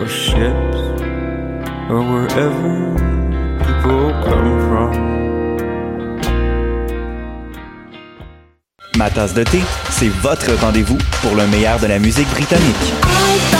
or ships or wherever people come from. Ma tasse de thé, c'est votre rendez-vous pour le meilleur de la musique britannique.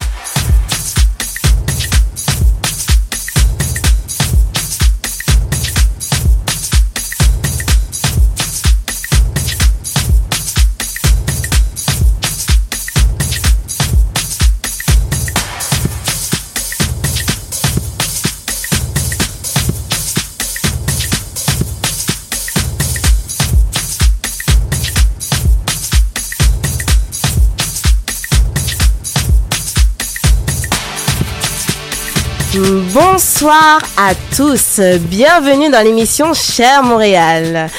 Bonsoir à tous, bienvenue dans l'émission Cher Montréal.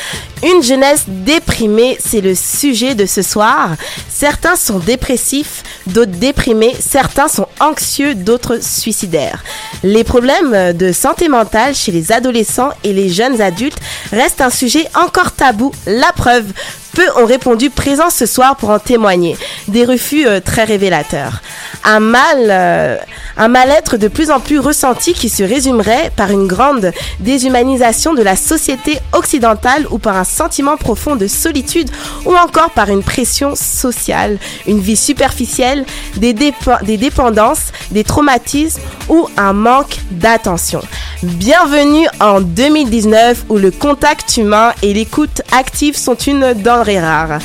Une jeunesse déprimée, c'est le sujet de ce soir. Certains sont dépressifs, d'autres déprimés, certains sont anxieux, d'autres suicidaires. Les problèmes de santé mentale chez les adolescents et les jeunes adultes restent un sujet encore tabou. La preuve, peu ont répondu présents ce soir pour en témoigner. Des refus euh, très révélateurs. Un mal, euh, un mal-être de plus en plus ressenti qui se résumerait par une grande déshumanisation de la société occidentale ou par un sentiment profond de solitude ou encore par une pression sociale, une vie superficielle, des, dépe- des dépendances, des traumatismes ou un manque d'attention. Bienvenue en 2019 où le contact humain et l'écoute active sont une denrée rare.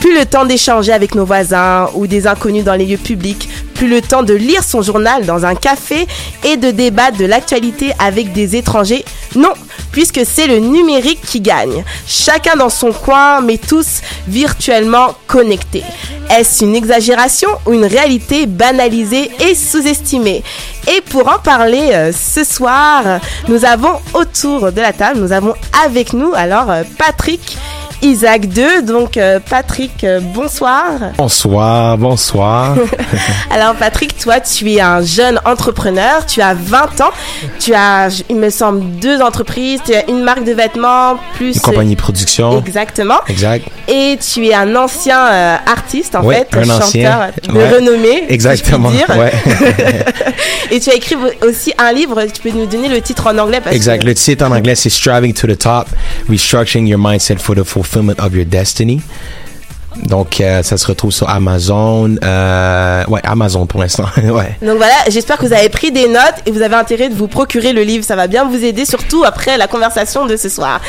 Plus le temps d'échanger avec nos voisins ou des inconnus dans les lieux publics, plus le temps de lire son journal dans un café et de débattre de l'actualité avec des étrangers. Non, puisque c'est le numérique qui gagne. Chacun dans son coin, mais tous virtuellement connectés. Est-ce une exagération ou une réalité banalisée et sous-estimée? Et pour en parler euh, ce soir, nous avons autour de la table, nous avons avec nous alors euh, Patrick Isaac 2. Donc euh, Patrick, euh, bonsoir. Bonsoir, bonsoir. Alors Patrick, toi tu es un jeune entrepreneur, tu as 20 ans, tu as, il me semble, deux entreprises, tu as une marque de vêtements, plus... Une compagnie de production. Exactement. Exact. Et tu es un ancien euh, artiste, en Ouais, fait, un chanteur ancien. de Ouais. renommée. Exactement. si. Ouais. Et tu as écrit aussi un livre, tu peux nous donner le titre en anglais parce exact. que... Le titre en anglais, c'est Striving to the Top, Restructuring Your Mindset for the Fulfillment of Your Destiny. Donc, euh, ça se retrouve sur Amazon. Euh, ouais, Amazon pour l'instant. ouais. Donc voilà, j'espère que vous avez pris des notes et vous avez intérêt de vous procurer le livre. Ça va bien vous aider, surtout après la conversation de ce soir.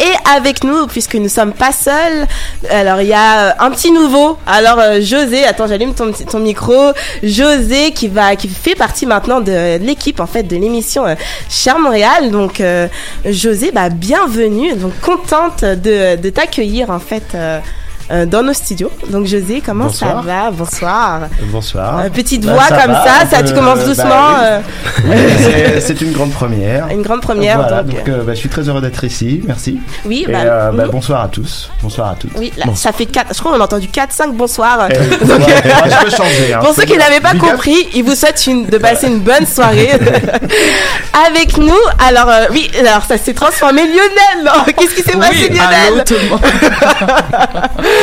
Et avec nous, puisque nous sommes pas seuls, alors il y a euh, un petit nouveau. Alors euh, José, attends, j'allume ton, ton micro. José qui va, qui fait partie maintenant de l'équipe en fait de l'émission Cher Montréal. Donc José, bah bienvenue. Donc contente de, de t'accueillir en fait. Euh, dans nos studios. Donc José, comment Bonsoir. ça va? Bonsoir. Bonsoir. Euh, petite Bah, voix ça comme va, ça, ça tu commences bah doucement. oui. euh, c'est- une grande première. Une grande première, Voilà, donc, donc, bah, je suis très heureux d'être ici. Merci. Oui, Et, bonsoir à tous. Bonsoir à toutes. Oui, là, ça fait 4, je crois qu'on a entendu 4, 5 bonsoirs. Eh, Donc, ouais, je peux changer, hein, Pour ceux qui n'avaient pas Big compris, il vous souhaite une, de passer une bonne soirée avec nous. Alors, oui, alors ça s'est transformé Lionel. Oh, Qu'est-ce qui s'est passé, Lionel?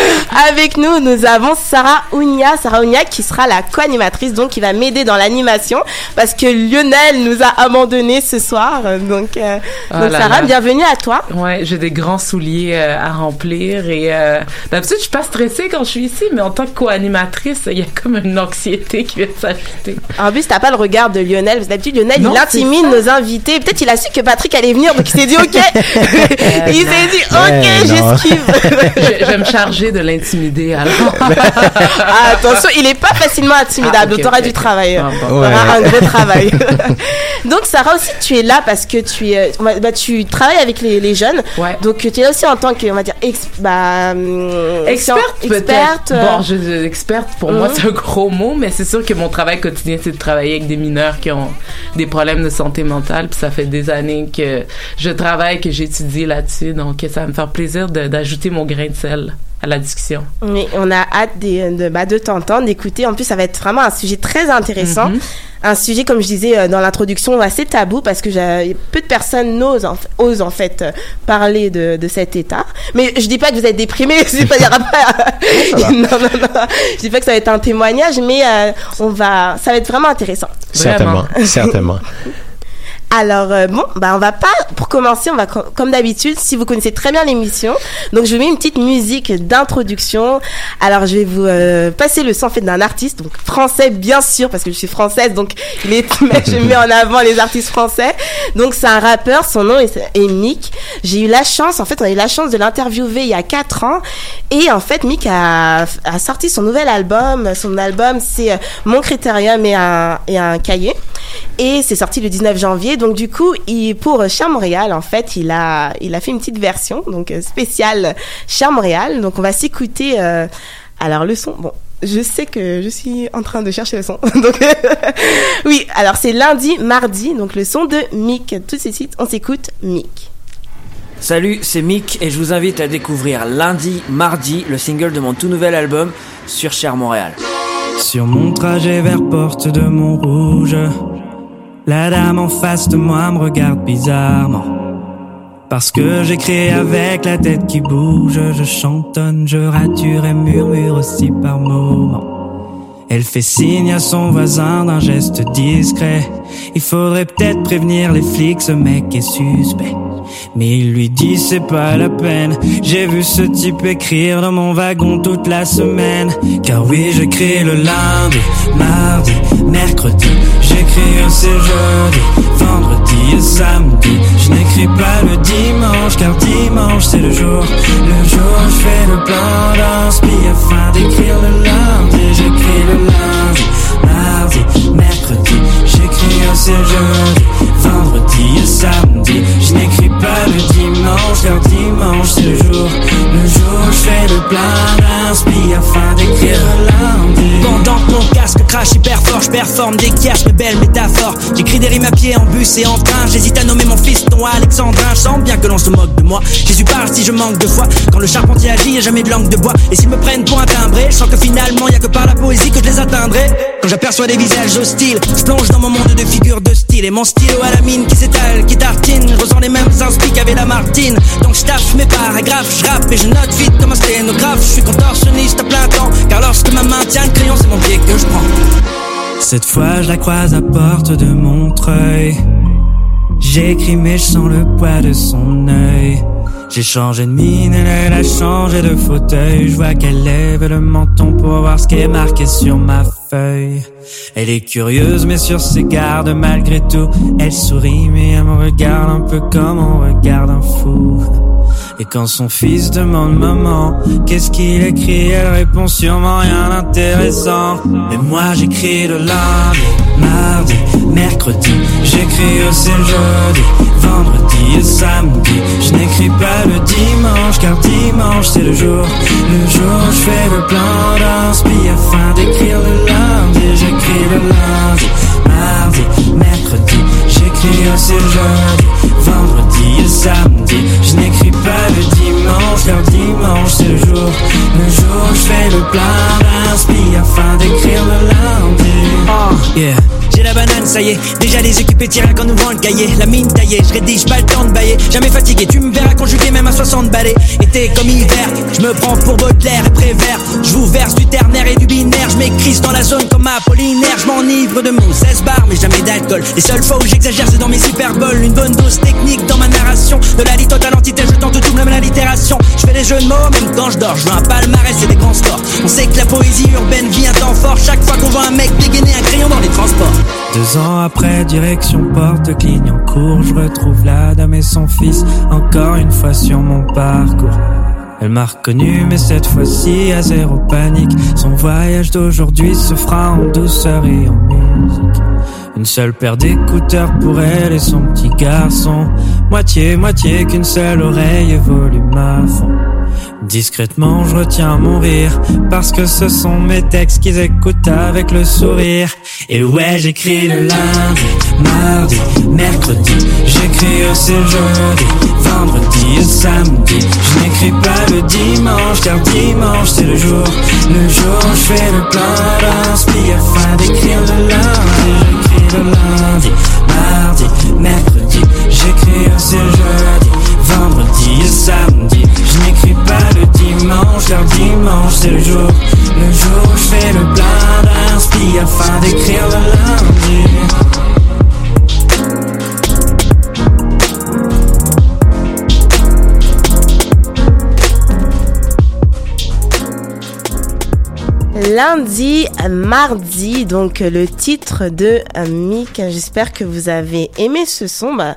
Avec nous, nous avons Sarah Ounia. Sarah Ounia qui sera la co-animatrice, donc qui va m'aider dans l'animation parce que Lionel nous a abandonnés ce soir. Donc, euh, donc là Sarah, là. bienvenue à toi. Ouais, j'ai des grands souliers euh, à remplir et euh, d'habitude je suis pas stressée quand je suis ici, mais en tant que co-animatrice, il y a comme une anxiété qui vient de s'ajouter. En plus, t'as pas le regard de Lionel. Parce D'habitude, Lionel, Non, il intimide nos invités. Peut-être il a su que Patrick allait venir, donc il s'est dit OK. il s'est dit OK, j'esquive. je, je vais me de l'intimider alors. Ah, attention, il est pas facilement intimidable. Ah, ok, T'auras ok, du travail. Ah, bon. T'auras Ouais. un gros travail. donc, Sarah aussi, tu es là parce que tu es, bah, tu travailles avec les, les jeunes. Donc, tu es là aussi en tant que, on va dire, ex, bah, hum, Experte, experte. peut-être. euh, Bon, je, experte, pour moi, Mhm. c'est un gros mot, mais c'est sûr que mon travail quotidien, c'est de travailler avec des mineurs qui ont des problèmes de santé mentale. Puis ça fait des années que je travaille, que j'étudie là-dessus. Donc, ça va me faire plaisir d'ajouter mon grain de sel à la discussion. Oui, on a hâte de, de, bah, de t'entendre, d'écouter. En plus, ça va être vraiment un sujet très intéressant. Mhm. Un sujet, comme je disais euh, dans l'introduction, assez tabou parce que peu de personnes n'osent, en, osent en fait euh, parler de, de cet état. Mais je dis pas que vous êtes déprimé, je dis pas, aura pas- non, non, non. Je dis pas que ça va être un témoignage, mais euh, on va, ça va être vraiment intéressant. Certainement, certainement. Alors euh, bon, bah on va pas pour commencer, on va co- comme d'habitude, si vous connaissez très bien l'émission, donc je vous mets une petite musique d'introduction. Alors je vais vous euh, passer le en fait d'un artiste donc français bien sûr parce que je suis française donc il est je mets en avant les artistes français. Donc c'est un rappeur, son nom est, est Mick. J'ai eu la chance en fait, on a eu la chance de l'interviewer il y a 4 ans et en fait Mick a, a sorti son nouvel album, son album c'est euh, Mon critérium et un et un cahier et c'est sorti le 19 janvier. Donc du coup, il, pour Cher Montréal, en fait, il a, il a fait une petite version, donc euh, spéciale Cher Montréal. Donc on va s'écouter. euh, alors le son, bon. Je sais que je suis en train de chercher le son. Donc, oui, alors c'est lundi, mardi, donc le son de Mick. Tout de suite, on s'écoute Mick. Salut, c'est Mick et je vous invite à découvrir lundi, mardi, le single de mon tout nouvel album sur Cher Montréal. Sur mon trajet vers Porte de Montrouge, la dame en face de moi me regarde bizarrement. Parce que j'écris avec la tête qui bouge, je chantonne, je rature et murmure aussi par moments. Elle fait signe à son voisin d'un geste discret. Il faudrait peut-être prévenir les flics, ce mec est suspect. Mais il lui dit c'est pas la peine. J'ai vu ce type écrire dans mon wagon toute la semaine. Car oui, j'écris le lundi, mardi, mercredi. J'écris aussi jeudi, vendredi et samedi. Je n'écris pas le dimanche, car dimanche c'est le jour. Le jour, je fais le plan d'inspi afin d'écrire le lundi. Lundi, mardi, mercredi. J'écris aussi jeudi, vendredi et samedi. Je n'écris pas le dimanche, car dimanche c'est le jour. Le jour, je fais le plein d'inspi afin d'écrire lundi. Pendant que mon casque crache hyper fort, je performe des quiaches, mes belles métaphores. J'écris des rimes à pied en bus et en train. J'hésite à nommer mon fils ton Alexandrin. Je sens bien que l'on se moque de moi. Jésus parle si je manque de foi. Quand le charpentier agit, y a jamais de langue de bois. Et s'ils me prennent pour un timbré, je sens que finalement y a que par la poésie que je les atteindrai. Quand j'aperçois des visages hostiles, je plonge dans mon monde de figures de style. Et mon stylo à la mine qui s'étale, qui tartine. Je ressens les mêmes inspires qu'avait la Martine. Donc je taffe mes paragraphes, je rappe et je note vite comme un sténographe. Je suis contorsionniste à plein temps. Car lorsque ma main tient le crayon, c'est mon pied que je prends. Cette fois, je la croise à porte de Montreuil. J'écris mais je sens le poids de son œil. J'ai changé de mine, elle a changé de fauteuil. Je vois qu'elle lève le menton pour voir ce qui est marqué sur ma feuille. Elle est curieuse mais sur ses gardes malgré tout. Elle sourit mais elle me regarde un peu comme on regarde un fou. Et quand son fils demande maman, qu'est-ce qu'il écrit, elle répond sûrement rien d'intéressant. Mais moi j'écris le lundi, mardi, mercredi, j'écris aussi le jeudi, vendredi et samedi. Je n'écris pas le dimanche car dimanche c'est le jour, le jour je fais le plein d'inspi afin d'écrire le lundi. J'écris le lundi, mardi, mercredi, le jeudi, vendredi et samedi. Je n'écris pas le dimanche car dimanche c'est le jour, le jour où je fais le plein d'inspi afin d'écrire le lundi. Oh, yeah. J'ai la banane, ça y est, déjà les occupés tirés quand nous vend le cahier. La mine taillée, je rédige pas le temps de bailler. Jamais fatigué, tu me verras conjuguer même à 60 balais. Été comme hiver, je me prends pour Baudelaire et Prévert. Je vous verse du ternaire et du binaire. Je m'écris dans la zone comme Apollinaire. Je m'enivre de mots, 16 bars, mais jamais d'alcool. Les seules fois où j'exagère, dans mes hyperboles. Une bonne dose technique dans ma narration. De la litote à l'entité, je tente tout, même l'allitération. Je fais des jeux de mots, même quand je dors. Je veux un palmarès et des grands scores. On sait que la poésie urbaine vit un temps fort. Chaque fois qu'on voit un mec dégainer un crayon dans les transports. Deux ans après, direction porte Clignancourt, je retrouve la dame et son fils, encore une fois sur mon parcours. Elle m'a reconnu, mais cette fois-ci à zéro panique. Son voyage d'aujourd'hui se fera en douceur et en musique. Une seule paire d'écouteurs pour elle et son petit garçon. Moitié, moitié qu'une seule oreille volume à fond. Discrètement, je retiens mon rire parce que ce sont mes textes qu'ils écoutent avec le sourire. Et ouais, j'écris le lundi, mardi, mercredi. J'écris aussi le jeudi, vendredi et samedi. Je n'écris pas le dimanche car dimanche c'est le jour, le jour où je fais le plein d'inspi afin d'écrire le lundi. Le lundi, mardi, mercredi. J'écris aussi jeudi, vendredi et samedi. Je n'écris pas le dimanche car dimanche c'est le jour, le jour où je fais le plein d'inspi afin d'écrire le lundi. Lundi, mardi, donc euh, le titre de euh, Mick. J'espère que vous avez aimé ce son. Bah,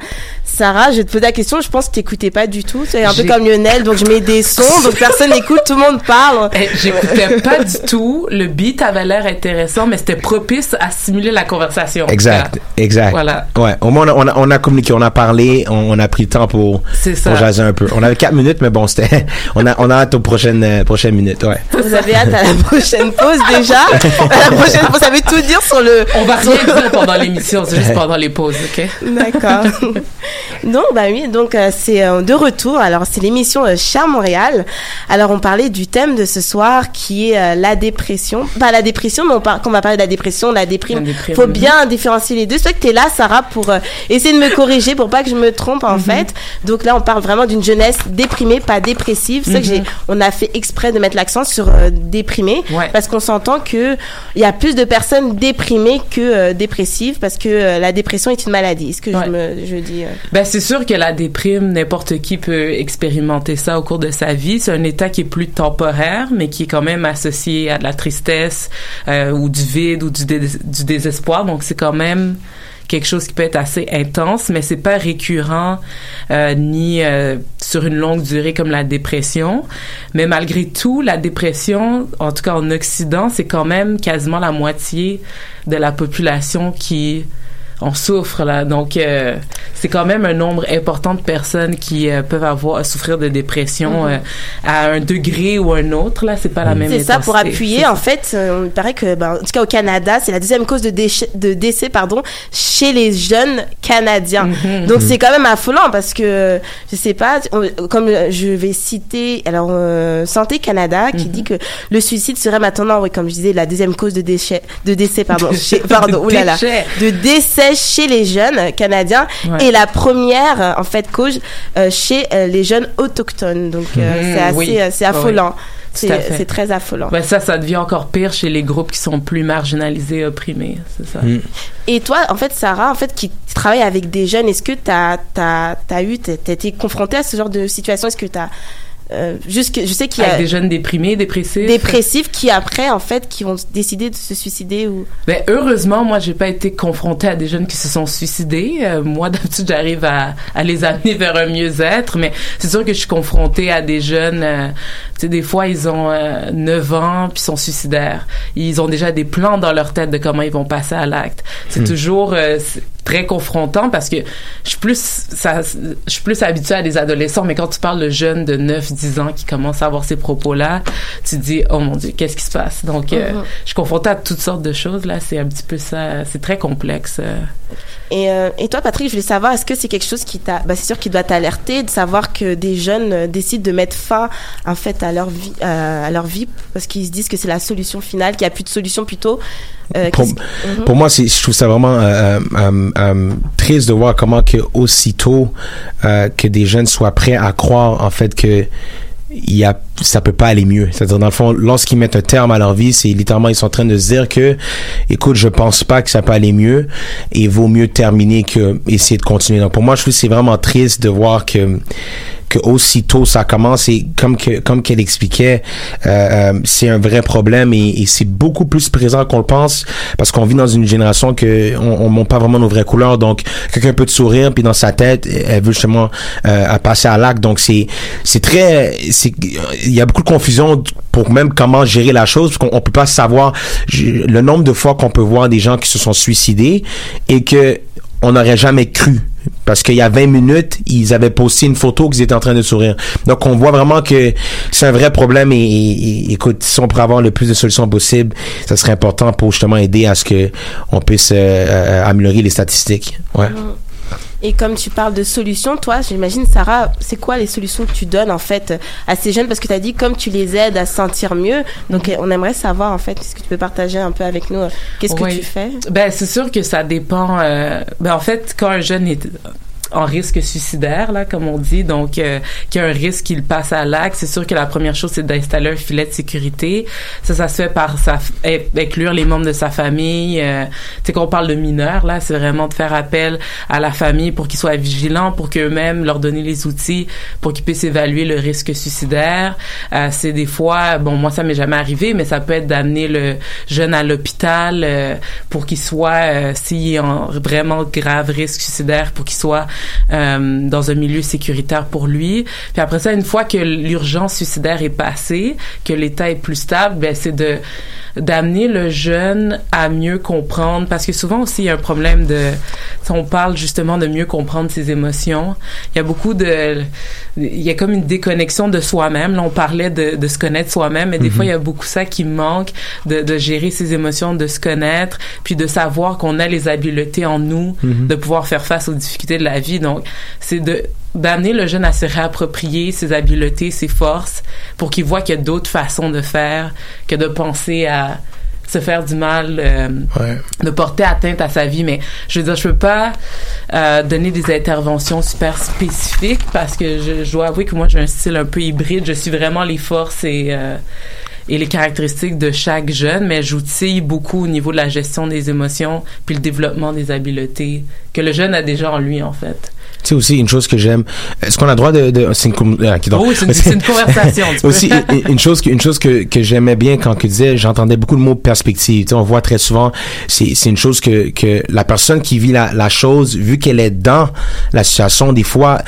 Sarah, je vais te poser la question. Je pense que t'écoutais pas du tout. C'est un peu comme Lionel, donc je mets des sons, donc personne n'écoute, tout le monde parle. Eh, J'écoutais pas du tout. Le beat avait l'air intéressant, mais c'était propice à stimuler la conversation. Exact, exact. Voilà. Ouais, au moins on a, on a, on a communiqué, on a parlé, on, on a pris le temps pour, jaser un peu. On avait quatre minutes, mais bon, c'était, on a, on a hâte aux prochaines, euh, prochaines minutes, ouais. Vous avez hâte à la prochaine pause déjà? À la prochaine pause, ça veut tout dire sur le. On va rien dire pendant l'émission, c'est juste pendant les pauses, ok? D'accord. donc, bah oui, donc euh, c'est euh, de retour. Alors, c'est l'émission euh, Cher Montréal. Alors, on parlait du thème de ce soir qui est euh, la dépression. Pas la dépression, mais on, par... qu'on va parler de la dépression, la déprime. La déprime, Faut mhm. bien différencier les deux. C'est vrai que t'es là, Sarah, pour euh, essayer de me corriger, pour pas que je me trompe, Mhm. en fait. Donc là, on parle vraiment d'une jeunesse déprimée, pas dépressive. C'est ça que Mhm. j'ai, on a fait exprès de mettre l'accent sur euh, déprimée. Ouais. Parce qu'on s'entend que il y a plus de personnes déprimées que euh, dépressives parce que euh, la dépression est une maladie. Est-ce que je me, je dis, euh, Ben, c'est sûr que la déprime, n'importe qui peut expérimenter ça au cours de sa vie. C'est un état qui est plus temporaire, mais qui est quand même associé à de la tristesse euh, ou du vide ou du, dés- du désespoir. Donc, c'est quand même quelque chose qui peut être assez intense, mais c'est pas récurrent euh, ni euh, sur une longue durée comme la dépression. Mais malgré tout, la dépression, en tout cas en Occident, c'est quand même quasiment la moitié de la population qui on souffre là donc euh, c'est quand même un nombre important de personnes qui euh, peuvent avoir souffrir de dépression Mhm. euh, à un degré ou un autre là c'est pas la même C'est ça, pour appuyer, en fait, euh, il paraît que, ben, en tout cas au Canada, c'est la deuxième cause de, déchet- de décès pardon, chez les jeunes Canadiens. Mhm. Donc Mhm. c'est quand même affolant parce que, je sais pas, on- comme je vais citer, alors euh, Santé Canada qui Mhm. dit que le suicide serait maintenant, oui, comme je disais, la deuxième cause de, déchet, de décès, pardon, chez, pardon, De oulala, déchet. de décès chez les jeunes Canadiens Ouais. et la première, euh, en fait, cause euh, chez euh, les jeunes autochtones. Donc euh, Mhm, c'est assez, oui. c'est Oui, affolant. C'est très affolant. Ben, ça ça devient encore pire chez les groupes qui sont plus marginalisés opprimés c'est ça Mm. Et toi, en fait, Sarah, en fait, qui tu travailles avec des jeunes. Est-ce que tu as, as, eu, tu as été confronté à ce genre de situation? Est-ce que tu as euh, juste que je sais qu'il y a Avec des jeunes déprimés, dépressifs. dépressifs qui après en fait qui vont décider de se suicider ou Ben heureusement moi j'ai pas été confrontée à des jeunes qui se sont suicidés. Euh, moi d'habitude j'arrive à, à les amener vers un mieux-être, mais c'est sûr que je suis confrontée à des jeunes. euh, tu sais des fois ils ont euh, 9 ans puis sont suicidaires. Ils ont déjà des plans dans leur tête de comment ils vont passer à l'acte. C'est Hmm. toujours euh, très confrontant parce que je suis plus ça je suis plus habituée à des adolescents mais quand tu parles de jeunes de 9 10 ans qui commencent à avoir ces propos-là, tu te dis oh mon dieu, qu'est-ce qui se passe? Donc euh, Mhm. je suis confrontée à toutes sortes de choses là, c'est un petit peu ça, c'est très complexe. euh. Et, euh, et toi, Patrick, je voulais savoir, est-ce que c'est quelque chose qui t'a, bah, c'est sûr qu'il doit t'alerter de savoir que des jeunes décident de mettre fin, en fait, à leur vie, euh, à leur vie, parce qu'ils se disent que c'est la solution finale, qu'il n'y a plus de solution plutôt. Euh, pour, Mhm. pour moi, je trouve ça vraiment euh, euh, triste de voir comment que aussitôt que des jeunes soient prêts à croire en fait que il y a, ça peut pas aller mieux. C'est-à-dire dans le fond, lorsqu'ils mettent un terme à leur vie, c'est littéralement ils sont en train de se dire que, écoute, je pense pas que ça peut aller mieux et il vaut mieux terminer que essayer de continuer. Donc pour moi, je trouve que c'est vraiment triste de voir que que aussitôt ça commence et comme que comme qu'elle expliquait euh, euh, c'est un vrai problème et, et c'est beaucoup plus présent qu'on le pense parce qu'on vit dans une génération que on, on montre pas vraiment nos vraies couleurs. Donc quelqu'un peut te sourire puis dans sa tête elle veut justement euh, passer à l'acte. Donc c'est c'est très c'est il y a beaucoup de confusion pour même comment gérer la chose parce qu'on on peut pas savoir le nombre de fois qu'on peut voir des gens qui se sont suicidés et que on n'aurait jamais cru. Parce qu'il y a 20 minutes, ils avaient posté une photo qu'ils étaient en train de sourire. Donc, on voit vraiment que c'est un vrai problème et, écoute, si on pourrait avoir le plus de solutions possibles, ça serait important pour justement aider à ce que on puisse euh, euh, améliorer les statistiques. Ouais. Et comme tu parles de solutions, toi, j'imagine, Sarah, c'est quoi les solutions que tu donnes en fait à ces jeunes? Parce que tu as dit comme tu les aides à se sentir mieux. Donc, on aimerait savoir en fait, est-ce que tu peux partager un peu avec nous euh, qu'est-ce que Oui. tu fais? Ben c'est sûr que ça dépend. euh, ben en fait, quand un jeune est en risque suicidaire, là, comme on dit, donc euh, qu'il y a un risque qu'il passe à l'acte, c'est sûr que la première chose, c'est d'installer un filet de sécurité. Ça, ça se fait par sa, inclure les membres de sa famille. Euh, tu sais, qu'on parle de mineurs, là, c'est vraiment de faire appel à la famille pour qu'ils soient vigilants, pour qu'eux-mêmes leur donner les outils pour qu'ils puissent évaluer le risque suicidaire. Euh, c'est des fois, bon, moi, ça m'est jamais arrivé, mais ça peut être d'amener le jeune à l'hôpital euh, pour qu'il soit, euh, s'il est en vraiment grave risque suicidaire, pour qu'il soit euh, dans un milieu sécuritaire pour lui. Puis après ça, une fois que l'urgence suicidaire est passée, que l'état est plus stable, ben c'est de d'amener le jeune à mieux comprendre parce que souvent aussi il y a un problème de on parle justement de mieux comprendre ses émotions il y a beaucoup de il y a comme une déconnexion de soi-même là on parlait de, de se connaître soi-même mais des Mhm. fois il y a beaucoup ça qui manque de, de gérer ses émotions de se connaître puis de savoir qu'on a les habiletés en nous Mhm. de pouvoir faire face aux difficultés de la vie donc c'est de d'amener le jeune à se réapproprier ses habiletés, ses forces, pour qu'il voit qu'il y a d'autres façons de faire que de penser à se faire du mal, euh, Ouais. de porter atteinte à sa vie. Mais je veux dire, je peux pas euh, donner des interventions super spécifiques parce que je, je dois avouer que moi j'ai un style un peu hybride. Je suis vraiment les forces et euh, et les caractéristiques de chaque jeune, mais j'outille beaucoup au niveau de la gestion des émotions puis le développement des habiletés que le jeune a déjà en lui en fait. Tu sais aussi une chose que j'aime. Est-ce qu'on a le droit de, de c'est une, ah, donc- Oui, c'est une- c'est une conversation, aussi une, chose que une chose que, que j'aimais bien quand tu disais, j'entendais beaucoup le mot perspective. Tu sais, on voit très souvent, c'est c'est une chose que que la personne qui vit la la chose, vu qu'elle est dans la situation, des fois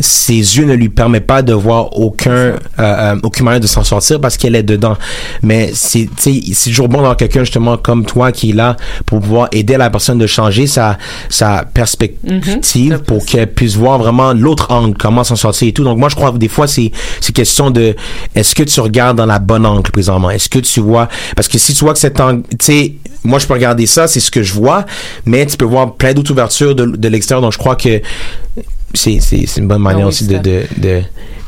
ses yeux ne lui permettent pas de voir aucun euh, euh, aucune manière de s'en sortir parce qu'elle est dedans. Mais c'est tu sais c'est toujours bon d'avoir quelqu'un justement comme toi qui est là pour pouvoir aider la personne de changer sa sa perspective pour qu'elle puisse voir vraiment l'autre angle, comment s'en sortir et tout. Donc moi je crois que des fois c'est c'est question de est-ce que tu regardes dans la bonne angle présentement? Est-ce que tu vois parce que si tu vois que cet angle, tu sais, moi je peux regarder ça, c'est ce que je vois, mais tu peux voir plein d'autres ouvertures de, de l'extérieur. Donc je crois que c'est c'est c'est une bonne manière Ah oui, aussi de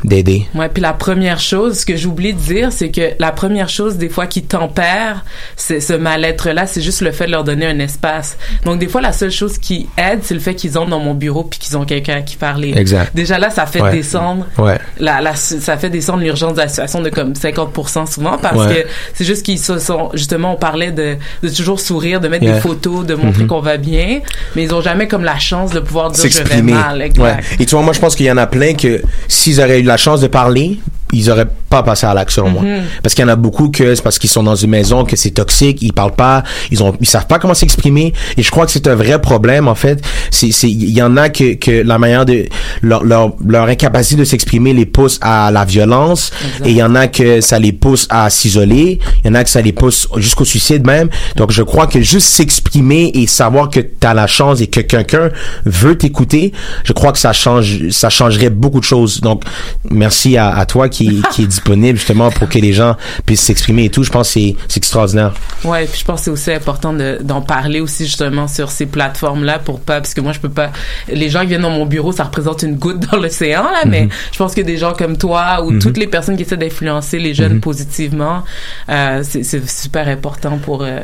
d'aider. Ouais, puis la première chose, ce que j'oublie de dire, c'est que la première chose des fois qui tempère c'est ce mal-être-là, c'est juste le fait de leur donner un espace. Donc des fois, la seule chose qui aide, c'est le fait qu'ils entrent dans mon bureau puis qu'ils ont quelqu'un à qui parler. Exact. Déjà là, ça fait Ouais. descendre Ouais. la, la, ça fait descendre l'urgence de la situation de comme 50% souvent parce Ouais. que c'est juste qu'ils se sont justement on parlait de, de toujours sourire de mettre Yeah. des photos de montrer Mhm. qu'on va bien mais ils ont jamais comme la chance de pouvoir dire je vais mal exact. Et tu vois, moi, je pense qu'il y en a plein que s'ils auraient eu la chance de parler, ils auraient pas passé à l'acte, selon moi. Mhm. Parce qu'il y en a beaucoup que c'est parce qu'ils sont dans une maison, que c'est toxique, ils parlent pas, ils ont, ils savent pas comment s'exprimer. Et je crois que c'est un vrai problème, en fait. C'est, c'est, il y en a que, que la manière de, leur, leur, leur incapacité de s'exprimer les pousse à la violence. Et il y en a que ça les pousse à s'isoler. Il y en a que ça les pousse jusqu'au suicide même. Donc, je crois que juste s'exprimer et savoir que tu as la chance et que quelqu'un veut t'écouter, je crois que ça change, ça changerait beaucoup de choses. Donc, merci à, à toi qui, qui est disponible justement pour que les gens puissent s'exprimer et tout. Je pense que c'est, extraordinaire. Ouais, puis je pense que c'est aussi important de- d'en parler aussi justement sur ces plateformes-là pour pas, parce que moi je peux pas. Les gens qui viennent dans mon bureau, ça représente une goutte dans l'océan là, mais Mhm. je pense que des gens comme toi ou Mhm. toutes les personnes qui essaient d'influencer les jeunes Mhm. positivement, euh, c'est super important pour euh,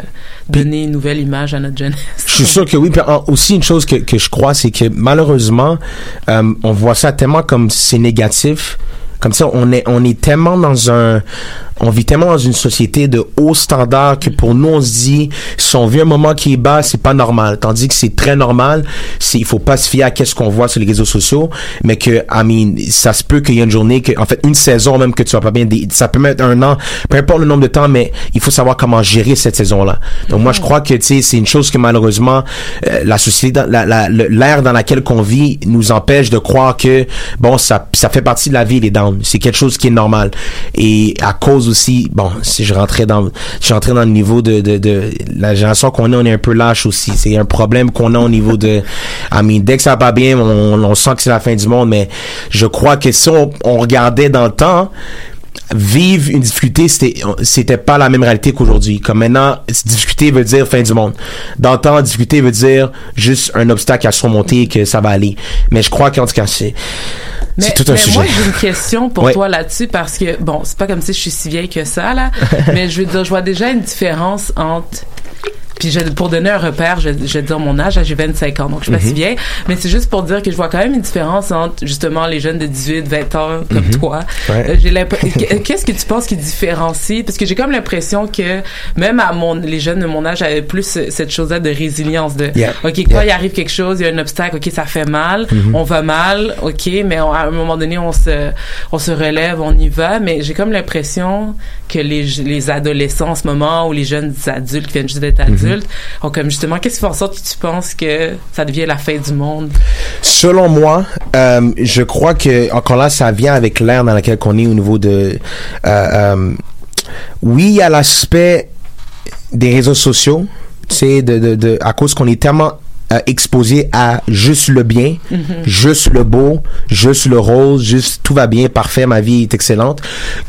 donner une nouvelle image à notre jeunesse. Je suis sûr que oui. Puis aussi une chose que, que je crois, c'est que malheureusement, euh, on voit ça tellement comme c'est négatif. Comme ça, on est on est tellement dans un on vit tellement dans une société de haut standard que pour nous on se dit si on vit un moment qui est bas, c'est pas normal. Tandis que c'est très normal. C'est il faut pas se fier à qu'est-ce qu'on voit sur les réseaux sociaux, mais que I mean, ça se peut qu'il y ait une journée que en fait une saison même que tu vas pas bien des- ça peut mettre un an, peu importe le nombre de temps, mais il faut savoir comment gérer cette saison-là. Donc moi je crois que tu sais c'est une chose que malheureusement euh, la société la- la- l'ère dans laquelle qu'on vit nous empêche de croire que bon ça ça fait partie de la vie les downs. C'est quelque chose qui est normal. Et à cause aussi bon si je rentrais dans je rentrais dans le niveau de de, la génération qu'on est on est un peu lâche aussi. C'est un problème qu'on a au niveau de I mean, dès que ça va pas bien on, sent que c'est la fin du monde mais je crois que si on, on regardait dans le temps vivre une difficulté, c'était, c'était pas la même réalité qu'aujourd'hui. Comme maintenant, difficulté veut dire fin du monde. Dans le temps, difficulté veut dire juste un obstacle à surmonter et que ça va aller. Mais je crois qu'en tout cas, c'est, Mais, c'est tout un mais sujet. moi, j'ai une question pour toi là-dessus parce que, bon, c'est pas comme si je suis si vieille que ça, là. mais je veux dire, je vois déjà une différence entre. Puis je- pour donner un repère, je, je vais dire mon âge, j'ai 25 ans, donc je suis pas Mhm. si vieille. Mais c'est juste pour dire que je vois quand même une différence entre justement les jeunes de 18, 20 ans comme Mhm. toi. Ouais. Euh, Qu'est-ce que tu penses qui différencie? Parce que j'ai comme l'impression que même à mon, les jeunes de mon âge avaient plus ce- cette chose-là de résilience, de Yeah. OK, quand Yeah. il arrive quelque chose, il y a un obstacle, OK, ça fait mal, Mhm. on va mal, OK, mais on- à un moment donné, on se, on se relève, on y va. Mais j'ai comme l'impression que les, les adolescents en ce moment ou les jeunes adultes qui viennent juste d'être Mhm. Adultes ont comme justement, qu'est-ce qui fait en sorte que tu penses que ça devient la fin du monde? Selon moi, euh, je crois que encore là, ça vient avec l'ère dans laquelle on est au niveau de. euh, euh, oui, il y a l'aspect des réseaux sociaux, tu à cause qu'on est tellement euh, exposé à juste le bien, Mhm. juste le beau, juste le rose, juste tout va bien, parfait, ma vie est excellente,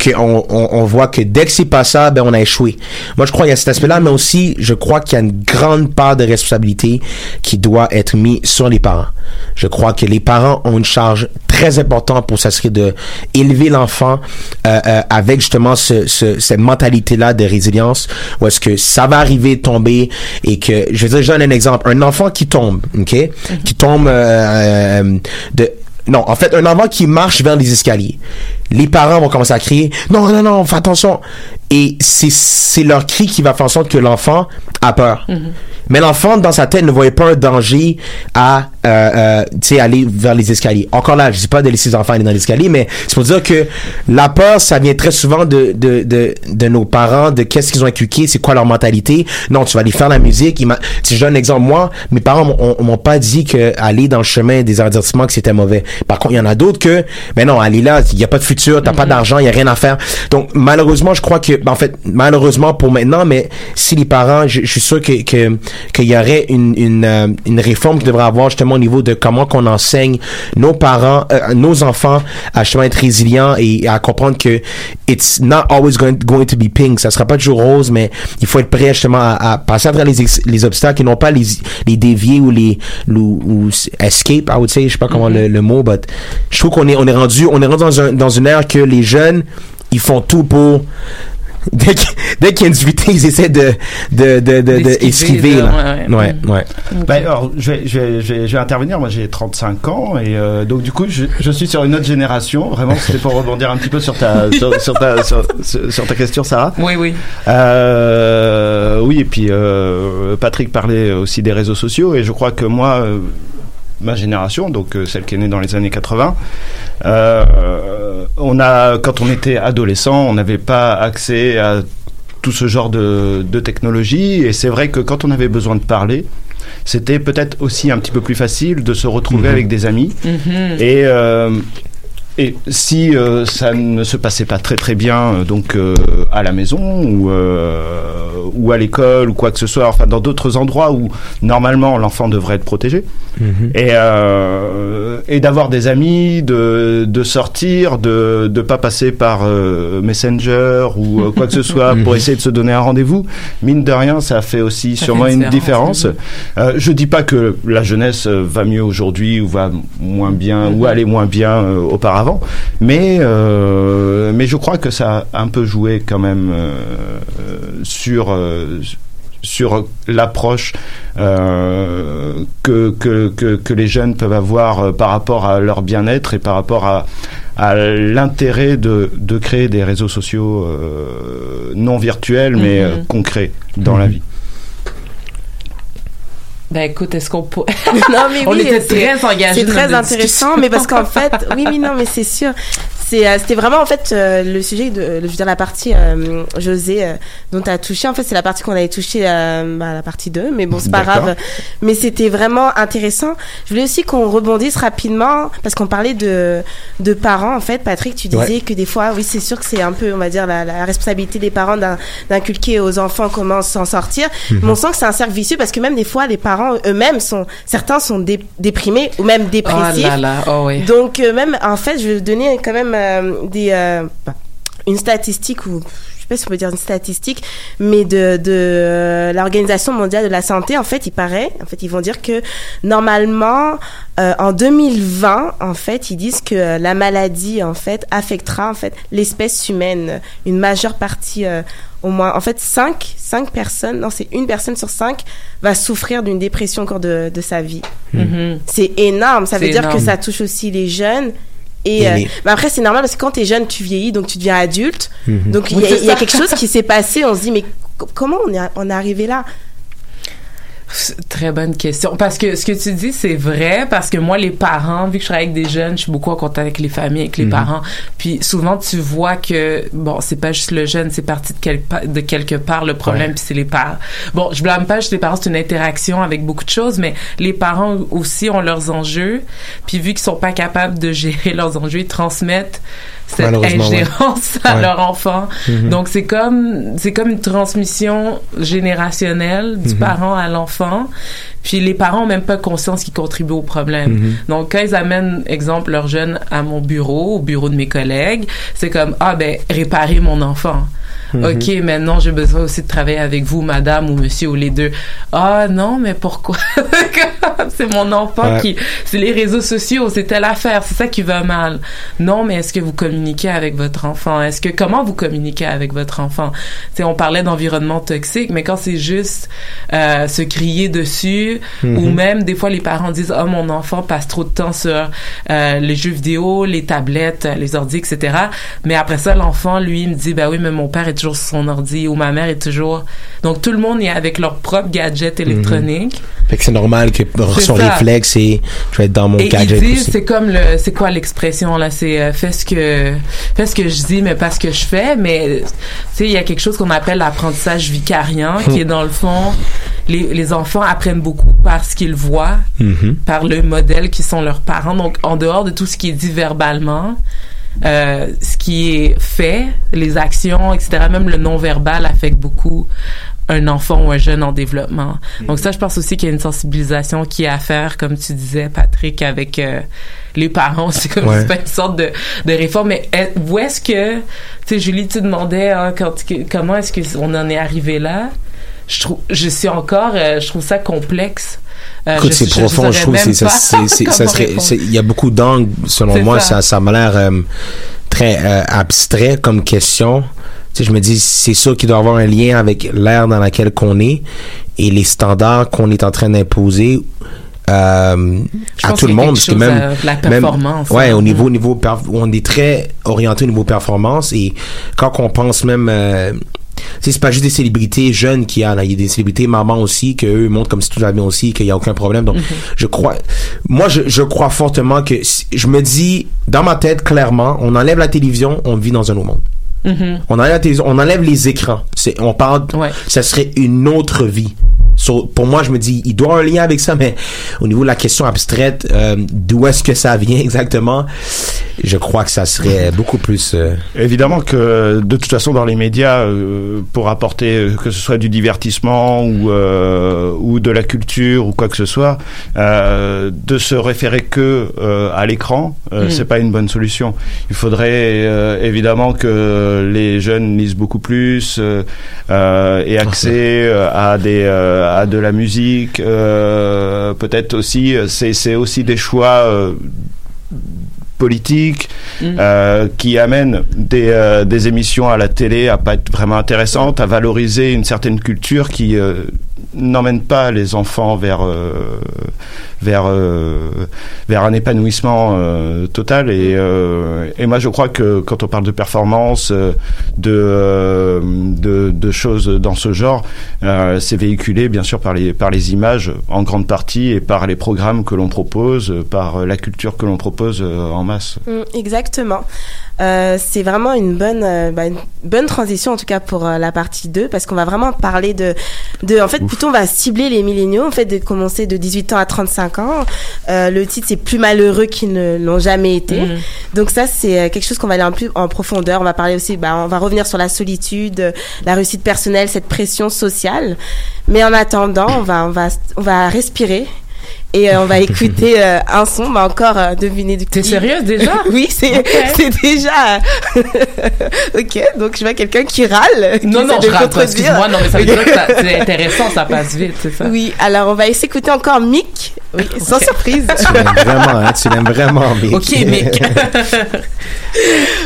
qu'on on, on voit que dès que c'est pas ça, ben on a échoué. Moi, je crois qu'il y a cet aspect-là, mais aussi, je crois qu'il y a une grande part de responsabilité qui doit être mise sur les parents. Je crois que les parents ont une charge très importante pour s'assurer de élever l'enfant euh, euh, avec justement ce, ce- cette mentalité-là de résilience, où est-ce que ça va arriver de tomber et que, je vais dire, je donne un exemple, un enfant qui tombe, ok, qui tombe euh, euh, de non, en fait, un enfant qui marche vers les escaliers, les parents vont commencer à crier non, non, non, fais attention. Et c'est c'est leur cri qui va faire en sorte que l'enfant a peur. Mais l'enfant, dans sa tête, ne voyait pas un danger à, euh, euh, aller vers les escaliers. Encore là, je dis pas de laisser les enfants aller dans l'escalier, mais c'est pour dire que la peur, ça vient très souvent de, de, de, de nos parents, de qu'est-ce qu'ils ont inculqué, c'est quoi leur mentalité. Non, tu vas aller faire la musique. Si je donne un exemple, moi, mes parents m'ont- m'ont pas dit que aller dans le chemin des avertissements, que c'était mauvais. Par contre, il y en a d'autres que, mais non, aller là, il y a pas de futur, t'as pas d'argent, il y a rien à faire. Donc, malheureusement, je crois que, ben, en fait, malheureusement pour maintenant, mais si les parents, je, je suis sûr que, que, qu'il y aurait une, une, euh, une réforme qui devrait avoir justement au niveau de comment qu'on enseigne nos parents, euh, nos enfants à justement être résilients et à comprendre que it's not always going, going to be pink. Ça sera pas toujours rose, mais il faut être prêt justement à, à passer à travers les, les obstacles et non pas les, les dévier ou les, ou, ou escape, I would say, je sais pas comment le, le mot, but je trouve qu'on est, on est rendu, on est rendu dans un, dans une que les jeunes, ils font tout pour dès qu'il y a une difficulté, ils essaient de de de de, esquiver de- là. ouais, Ouais, ouais. Bah, alors, je vais, je, vais, je, vais, je vais intervenir. Moi, j'ai 35 ans et euh, donc du coup, je, je suis sur une autre génération. Vraiment, c'était pour rebondir un petit peu sur ta sur, sur ta sur, sur- sur ta question, Sarah. Oui, oui. Euh, oui, et puis euh, Patrick parlait aussi des réseaux sociaux et je crois que moi. Ma génération, donc euh, celle qui est née dans les années 80, euh, on a, quand on était adolescent, on n'avait pas accès à tout ce genre de, de technologie. Et c'est vrai que quand on avait besoin de parler, c'était peut-être aussi un petit peu plus facile de se retrouver Mhm. avec des amis. Mhm. Et, euh, et si euh, ça ne se passait pas très très bien, euh, donc euh, à la maison ou, euh, ou à l'école ou quoi que ce soit, enfin dans d'autres endroits où normalement l'enfant devrait être protégé, et, euh, et d'avoir des amis, de, de sortir, de ne pas passer par euh, Messenger ou euh, quoi que ce soit pour essayer de se donner un rendez-vous, mine de rien, ça fait aussi Ça sûrement fait une une différence. différence, Euh, je dis pas que la jeunesse va mieux aujourd'hui ou va moins bien ou aller moins bien euh, mais euh, mais je crois que ça a un peu joué quand même euh, sur euh, sur l'approche euh, que, que, que, que les jeunes peuvent avoir par rapport à leur bien-être et par rapport à, à l'intérêt de, de créer des réseaux sociaux euh, non virtuels mais Mhm. concrets dans la vie. Ben écoute, est-ce qu'on peut... non, mais On oui, était c'est- très engagés C'est très intéressant, mais parce qu'en fait, oui, oui, non, mais c'est sûr. C'est, euh, c'était vraiment en fait euh, le sujet de, je veux dire la partie euh, José euh, dont tu as touché. En fait, c'est la partie qu'on avait touché, euh, bah, la partie 2, mais bon, c'est pas D'accord. grave. Mais c'était vraiment intéressant. Je voulais aussi qu'on rebondisse rapidement parce qu'on parlait de de parents. En fait, Patrick, tu disais Ouais. que des fois, oui, c'est sûr que c'est un peu, on va dire, la, la responsabilité des parents d'in- d'inculquer aux enfants comment s'en sortir. Mhm. Mais on sent que c'est un cercle vicieux parce que même des fois, les parents eux-mêmes sont, certains sont dé- déprimés ou même dépressifs. Oh là là, oh oui. Donc euh, même, en fait, je vais donner quand même euh, des, euh, bah, une statistique ou je sais pas si on peut dire une statistique, mais de, de euh, l'Organisation mondiale de la santé, en fait, il paraît, en fait, ils vont dire que normalement, euh, en 2020, en fait, ils disent que euh, la maladie, en fait, affectera en fait l'espèce humaine, une majeure partie, euh, au moins, en fait, 5, cinq personnes, non, c'est une personne sur cinq va souffrir d'une dépression au cours de, de sa vie. Mhm. C'est énorme. Ça veut dire que ça touche aussi les jeunes. Et, euh, mais après, c'est normal parce que quand t'es jeune, tu vieillis, donc tu deviens adulte. Mhm. Donc il Oui, y, a- y quelque chose qui s'est passé. On se dit, mais co- comment on est, on est arrivé là? Très bonne question. Parce que ce que tu dis, c'est vrai, parce que moi, les parents, vu que je travaille avec des jeunes, je suis beaucoup en contact avec les familles, avec les Mhm. parents. Puis souvent, tu vois que, bon, c'est pas juste le jeune, c'est parti de, quelque pa- de quelque part le problème, Ouais. puis c'est les parents. Bon, je blâme pas juste les parents, c'est une interaction avec beaucoup de choses, mais les parents aussi ont leurs enjeux. Puis vu qu'ils sont pas capables de gérer leurs enjeux, ils transmettent cette ouais. ingérence à Ouais. leur enfant. Mhm. Donc c'est comme c'est comme une transmission générationnelle du Mhm. parent à l'enfant. Puis les parents ont même pas conscience qu'ils contribuent au problème. Mhm. Donc quand ils amènent exemple leurs jeunes à mon bureau, au bureau de mes collègues, c'est comme ah ben réparer mon enfant. Mhm. OK, maintenant j'ai besoin aussi de travailler avec vous madame ou monsieur ou les deux. Ah non, mais pourquoi? C'est mon enfant Ouais. qui c'est les réseaux sociaux, c'est telle affaire, c'est ça qui va mal. Non, mais est-ce que vous communiquez avec votre enfant? Est-ce que comment vous communiquez avec votre enfant? Tu sais, on parlait d'environnement toxique, mais quand c'est juste euh, se crier dessus Mhm. ou même des fois les parents disent "Oh mon enfant passe trop de temps sur euh, les jeux vidéo, les tablettes, les ordi, etc." Mais après ça, l'enfant lui il me dit "Bah oui, mais mon père est toujours sur son ordi ou ma mère est toujours." Donc tout le monde est avec leur propre gadget électronique. Fait que c'est normal que son ça. réflexe et je vais être dans mon Et ils gadget disent, c'est comme le, c'est quoi l'expression là, c'est euh, fais ce que, fais ce que je dis, mais pas ce que je fais. Mais tu sais, il y a quelque chose qu'on appelle l'apprentissage vicariant, qui est dans le fond, les, les enfants apprennent beaucoup par ce qu'ils voient, Mhm. par le modèle qui sont leurs parents. Donc en dehors de tout ce qui est dit verbalement. Euh, ce qui est fait, les actions, etc., même le non-verbal affecte beaucoup un enfant ou un jeune en développement. Donc ça, je pense aussi qu'il y a une sensibilisation qui est à faire, comme tu disais, Patrick, avec euh, les parents. C'est comme Ouais. une sorte de, de réforme. Mais est- où est-ce que, tu sais, Julie, tu demandais hein, quand, comment est-ce qu'on en est arrivé là? Je trouve, je suis encore, euh, je trouve ça complexe. Euh, Écoute, c'est je profond, je trouve. c'est- ça, ça serait- Il y a beaucoup d'angles, selon moi. ça. Ça, ça m'a l'air euh, très euh, abstrait comme question. Sais, je me dis, c'est sûr qu'il doit avoir un lien avec l'ère dans laquelle qu'on est et les standards qu'on est en train d'imposer euh, à tout le monde. parce que même, à la même- performance, ouais, hein. au niveau, au niveau, on est très orienté au niveau performance et quand on pense même, euh, c'est pas juste des célébrités jeunes qu'il y a là, il y a des célébrités mamans aussi que eux montrent comme si tout va bien aussi, qu'il y a aucun problème. Donc, je crois, moi, je, je crois fortement que si- je me dis dans ma tête clairement, on enlève la télévision, on vit dans un autre monde. Mhm. On enlève la on enlève les écrans. C'est, on parle, ça serait une autre vie. So, pour moi, je me dis, il doit y avoir un lien avec ça, mais au niveau de la question abstraite, euh, d'où est-ce que ça vient exactement, je crois que ça serait beaucoup plus. euh, Évidemment que de toute façon dans les médias, euh, pour apporter que ce soit du divertissement ou euh, ou de la culture ou quoi que ce soit, euh, de se référer que euh, à l'écran, euh, Mm. c'est pas une bonne solution. Il faudrait euh, évidemment que les jeunes lisent beaucoup plus euh, euh, et accès euh, à des euh, à de la musique. euh, Peut-être aussi, euh, c'est c'est aussi des choix. euh, politiques euh, qui amènent des, euh, des émissions à la télé à pas être vraiment intéressantes, à valoriser une certaine culture qui euh, n'emmène pas les enfants vers euh, vers euh, vers un épanouissement euh, total et et moi je crois que quand on parle de performance de, de de choses dans ce genre c'est véhiculé bien sûr par les par les images en grande partie et par les programmes que l'on propose par la culture que l'on propose en masse Mm, Exactement. Euh, c'est vraiment une bonne, euh, bah, une bonne transition en tout cas pour euh, la partie 2 parce qu'on va vraiment parler de, de en fait plutôt on va cibler les milléniaux en fait de commencer de 18 ans à 35 ans. Euh, le titre c'est plus malheureux qu'ils ne l'ont jamais été. Mhm. Donc ça c'est quelque chose qu'on va aller un peu en profondeur. On va parler aussi, bah, on va revenir sur la solitude, la réussite personnelle, cette pression sociale. Mais en attendant, on va on va on va respirer. Et euh, on va écouter euh, un son, bah encore euh, deviner du T'es sérieuse déjà Oui, c'est déjà. ok, donc je vois quelqu'un qui râle. qui Non, non, je de contredire. excuse-moi, non, mais ça veut dire que c'est intéressant, ça passe vite, c'est ça? Oui, alors on va essayer d'écouter encore Mick, oui, sans surprise. tu l'aimes vraiment, hein, tu l'aimes vraiment, Mick. Ok, Mick.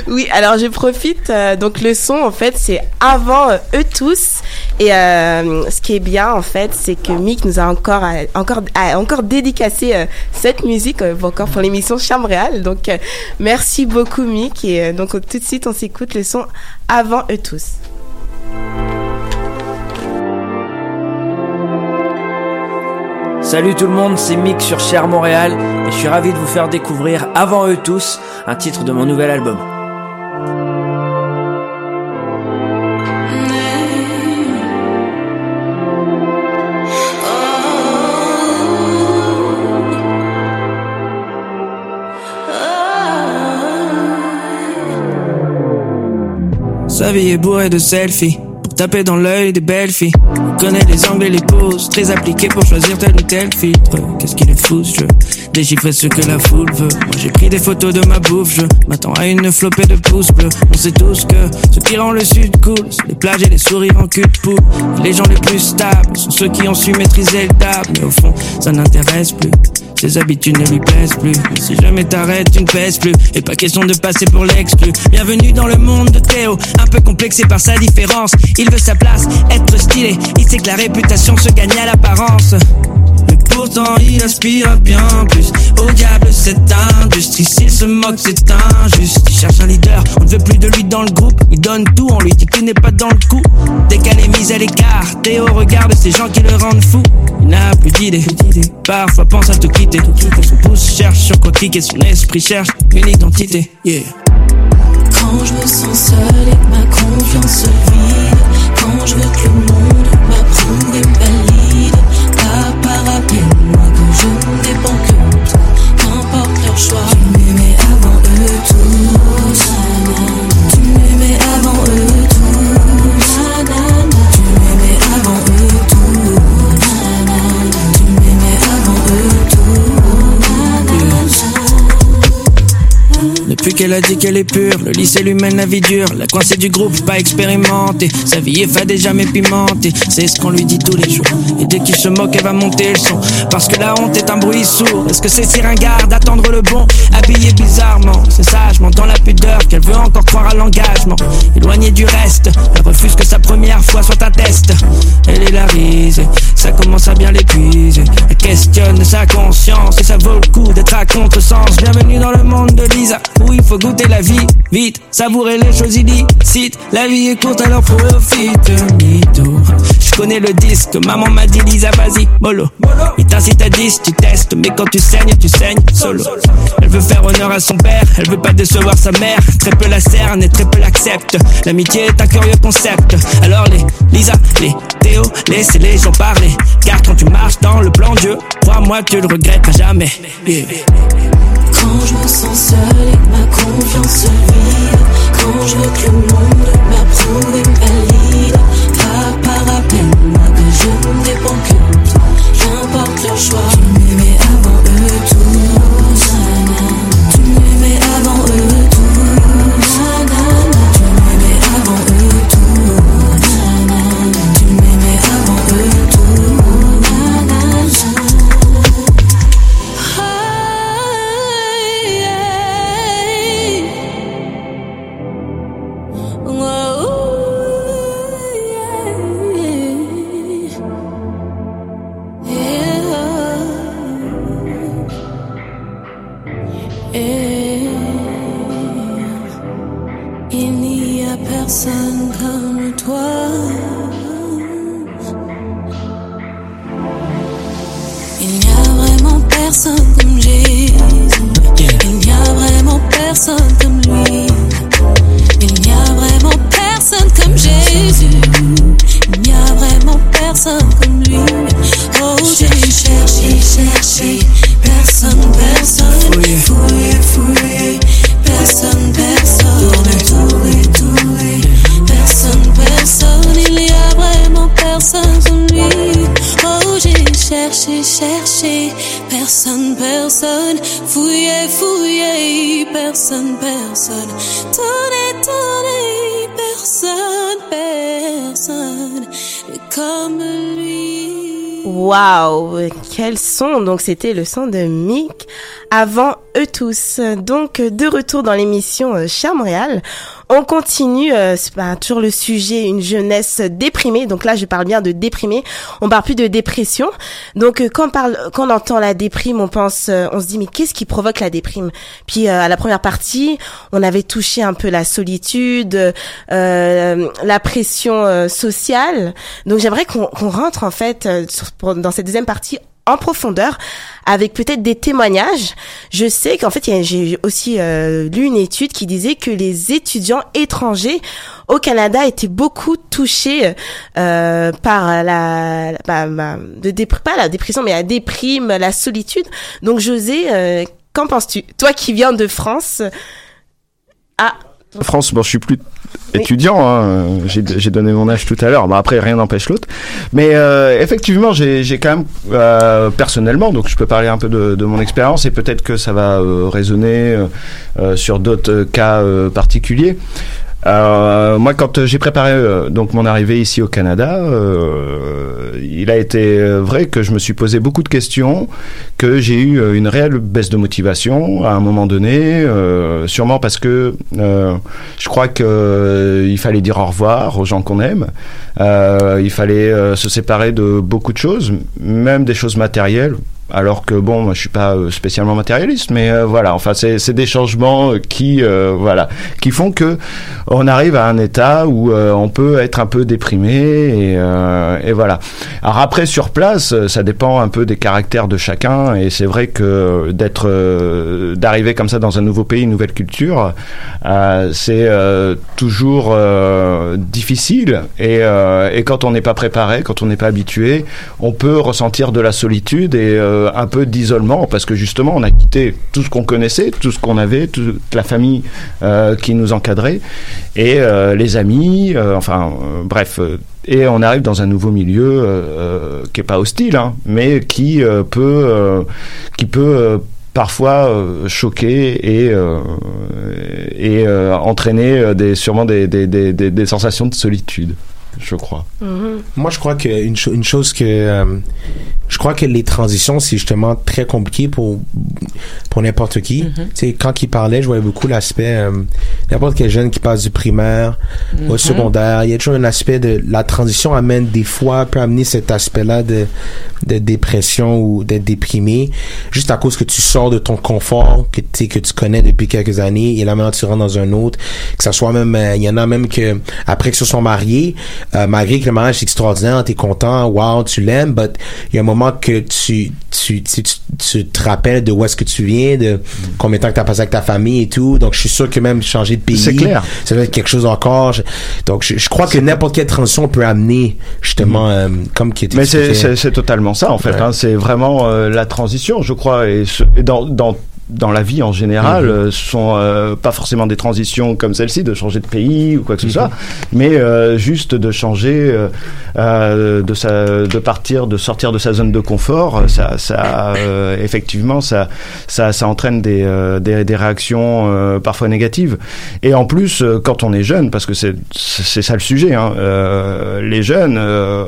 oui, alors je profite. euh, donc le son, en fait, c'est avant euh, eux tous. Et euh, ce qui est bien, en fait, c'est que Mick nous a encore, euh, encore, encore dédicacé euh, cette musique encore pour l'émission Charme Réal. Donc merci beaucoup, Mick. Et donc tout de suite, on s'écoute le son avant eux tous. Salut tout le monde, c'est Mick sur Cher Montréal et je suis ravi de vous faire découvrir Avant eux tous, un titre de mon nouvel album. Sa vie est bourrée de selfies pour taper dans l'œil des belles filles. On connaît les angles et les poses, très appliqués pour choisir tel ou tel filtre. Qu'est-ce qu'il est fou ce jeu Déchiffrer ce que la foule veut. Moi j'ai pris des photos de ma bouffe, je m'attends à une flopée de pouces bleus. On sait tous que ce qui rend le sud cool, c'est les plages et les sourires en cul de poule. Les gens les plus stables sont ceux qui ont su maîtriser le table. Mais au fond, ça n'intéresse plus. Ses habitudes ne lui plaisent plus. Si jamais t'arrêtes, tu ne pèses plus. Et pas question de passer pour l'exclu. Bienvenue dans le monde de Théo, un peu complexé par sa différence. Il veut sa place, être stylé. Il sait que la réputation se gagne à l'apparence. Mais pourtant il aspire bien plus. Au diable cette industrie S'il se moque c'est injuste. Il cherche un leader, on ne veut plus de lui dans le groupe. Il donne tout, on lui dit qu'il n'est pas dans le coup. Dès qu'elle est mise à l'écart Théo regarde ces gens qui le rendent fou. Il n'a plus d'idées. Parfois pense à te quitter. Son pouce cherche sur quoi cliquer. Son esprit cherche une identité. Yeah. Quand je me sens seul et que ma confiance se vide Quand je veux que le monde m'approuve et me depuis qu'elle a dit qu'elle est pure. Le lycée lui mène la vie dure. La coincée du groupe, pas expérimentée. Sa vie est fade et jamais pimentée. C'est ce qu'on lui dit tous les jours. Et dès qu'il se moque, elle va monter le son. Parce que la honte est un bruit sourd. Est-ce que c'est si ringard d'attendre le bon? Habillé bizarrement. C'est sagement dans la pudeur qu'elle veut encore croire à l'engagement. Éloignée du reste. Elle refuse que sa première fois soit un test. Elle est la risée. Ça commence à bien l'épuiser. Elle questionne sa conscience. Et ça vaut le coup d'être à contresens. Bienvenue dans le monde de Lisa. Où faut goûter la vie. Vite. Savourer les choses illicites. La vie est courte alors profite. Mytho. Je connais le disque. Maman m'a dit Lisa, vas-y, mollo. Il t'incite à 10, tu testes. Mais quand tu saignes, tu saignes solo. Elle veut faire honneur à son père. Elle veut pas décevoir sa mère. Très peu la cerne et très peu l'accepte. L'amitié est un curieux concept. Alors les Lisa, les Théo, laissez les gens parler. Car quand tu marches dans le plan Dieu, crois-moi, tu le regretteras jamais. Yeah. Quand je me sens seule et que ma confiance se vide Quand je veux que le monde m'approuve et me valide Papa, rappelle-moi que je ne dépends que de toi Qu'importe leur choix personne comme toi. Il n'y a vraiment personne comme Jésus. Il n'y a vraiment personne comme lui. Il n'y a vraiment personne comme Jésus. Il n'y a vraiment personne comme lui. Oh, j'ai cherché, cherché. Personne, personne. Fouillé, fouillé. Personne, personne. Personne, personne. Il n'y a vraiment personne comme lui. Oh, j'ai cherché, cherché. Personne, personne. Fouillé, fouillé. Personne, personne. Tourné, tourné. Personne, personne. Comme lui. Waouh, quel son Donc c'était le son de Mick avant eux tous. Donc de retour dans l'émission euh, Cher Montréal, on continue euh, pas toujours le sujet une jeunesse déprimée. Donc là je parle bien de déprimée. On parle plus de dépression. Donc euh, quand on parle quand on entend la déprime, on pense euh, on se dit mais qu'est-ce qui provoque la déprime? Puis euh, à la première partie, on avait touché un peu la solitude, euh, la pression sociale. Donc j'aimerais qu'on qu'on rentre en fait sur- pour- dans cette deuxième partie en profondeur avec peut-être des témoignages. Je sais qu'en fait, j'ai aussi euh, lu une étude qui disait que les étudiants étrangers au Canada étaient beaucoup touchés euh, par la, bah, bah, de pas la dépression, mais la déprime, la solitude. Donc, José, euh, qu'en penses-tu? Toi qui viens de France. Ah, France, bon, je suis plus étudiant, hein, j'ai donné mon âge tout à l'heure, mais après rien n'empêche l'autre. Mais euh, effectivement, j'ai quand même euh, personnellement, donc je peux parler un peu de, de mon expérience et peut-être que ça va euh, résonner euh, euh, sur d'autres euh, cas euh, particuliers. Euh, moi, quand euh, j'ai préparé euh, donc mon arrivée ici au Canada, il a été vrai que je me suis posé beaucoup de questions, que j'ai eu une réelle baisse de motivation à un moment donné, sûrement parce que je crois que euh, il fallait dire au revoir aux gens qu'on aime, il fallait se séparer de beaucoup de choses, même des choses matérielles. Alors que bon, moi je suis pas euh, spécialement matérialiste, mais euh, voilà, enfin c'est des changements euh, qui voilà qui font que on arrive à un état où on peut être un peu déprimé et, voilà. Alors après sur place, ça dépend un peu des caractères de chacun et c'est vrai que d'être d'arriver comme ça dans un nouveau pays, une nouvelle culture, c'est toujours difficile et, et quand on n'est pas préparé, quand on n'est pas habitué, on peut ressentir de la solitude et euh, un peu d'isolement parce que justement on a quitté tout ce qu'on connaissait, tout ce qu'on avait, toute la famille euh, qui nous encadrait et euh, les amis, enfin bref. et on arrive dans un nouveau milieu qui est pas hostile, hein, mais qui peut, qui peut parfois euh, choquer et entraîner sûrement des sensations de solitude je crois Moi, je crois que une, cho- une chose que euh, je crois que les transitions c'est justement très compliqué pour pour n'importe qui. Mhm. Tu sais, quand il parlait, je voyais beaucoup l'aspect euh, n'importe quel jeune qui passe du primaire au Mhm. secondaire. Il y a toujours un aspect de la transition amène des fois peut amener cet aspect-là de de dépression ou d'être déprimé juste à cause que tu sors de ton confort que que tu connais depuis quelques années et là maintenant tu rentres dans un autre que ça soit même euh, il y en a même que après qu'ils se sont mariés euh, malgré que le mariage est extraordinaire t'es content wow tu l'aimes but il y a un moment que tu tu, tu, tu, tu te rappelles de où est-ce que tu viens de combien de temps que t'as passé avec ta famille et tout donc je suis sûr que même changer de pays C'est clair. ça doit être quelque chose encore Je- donc je, je crois que n'importe quelle transition peut amener justement euh, comme qui était Mais c'est- totalement ça en fait. Ouais. hein. c'est vraiment euh, la transition, je crois, et, ce- et dans, dans dans la vie en général, Mhm. euh, sont euh, pas forcément des transitions comme celle-ci, de changer de pays ou quoi que ce Mhm. soit, mais euh, juste de changer, euh, euh, de sa, de partir, de sortir de sa zone de confort. Ça, ça, euh, effectivement, ça, ça, ça entraîne des, euh, des, des réactions euh, parfois négatives. Et en plus, euh, quand on est jeune, parce que c'est c'est ça le sujet, hein, euh, les jeunes, euh,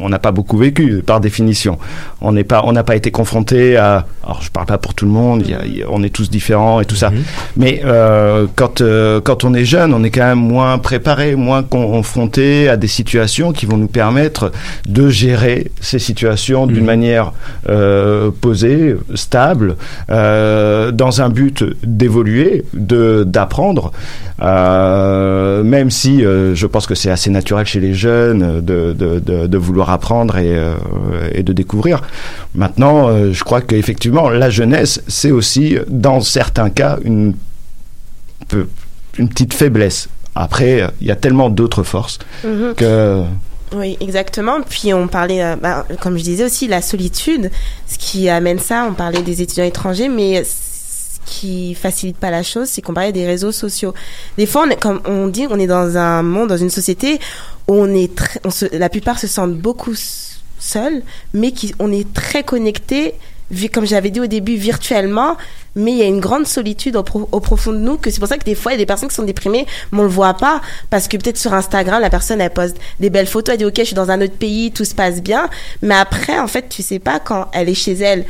on n'a pas beaucoup vécu par définition. On n'est pas, on n'a pas été confronté à. Alors je parle pas pour tout le monde. il y a- il y a- on est tous différents et tout ça. Mais euh, quand euh, quand on est jeune, on est quand même moins préparé, moins confronté à des situations qui vont nous permettre de gérer ces situations d'une manière euh, posée, stable, dans un but d'évoluer, de d'apprendre. Même si je pense que c'est assez naturel chez les jeunes de, de, de, de vouloir apprendre et, euh, et de découvrir. Maintenant, euh, je crois qu'effectivement, la jeunesse, c'est aussi, dans certains cas, une, petite faiblesse. Après, il y a tellement d'autres forces Mhm. que... Oui, exactement. Puis on parlait, euh, bah, comme je disais aussi, la solitude, ce qui amène ça. On parlait des étudiants étrangers, mais qui facilite pas la chose, c'est qu'on parlait des réseaux sociaux. Des fois, on comme on dit, on est dans un monde, dans une société où on est très, on se, la plupart se sentent beaucoup seuls, mais qui, on est très connectés, comme j'avais dit au début, virtuellement, mais il y a une grande solitude au profond de nous, que c'est pour ça que des fois, il y a des personnes qui sont déprimées, mais on le voit pas, parce que peut-être sur Instagram, la personne, elle poste des belles photos, elle dit, OK, je suis dans un autre pays, tout se passe bien, mais après, en fait, tu sais pas quand elle est chez elle,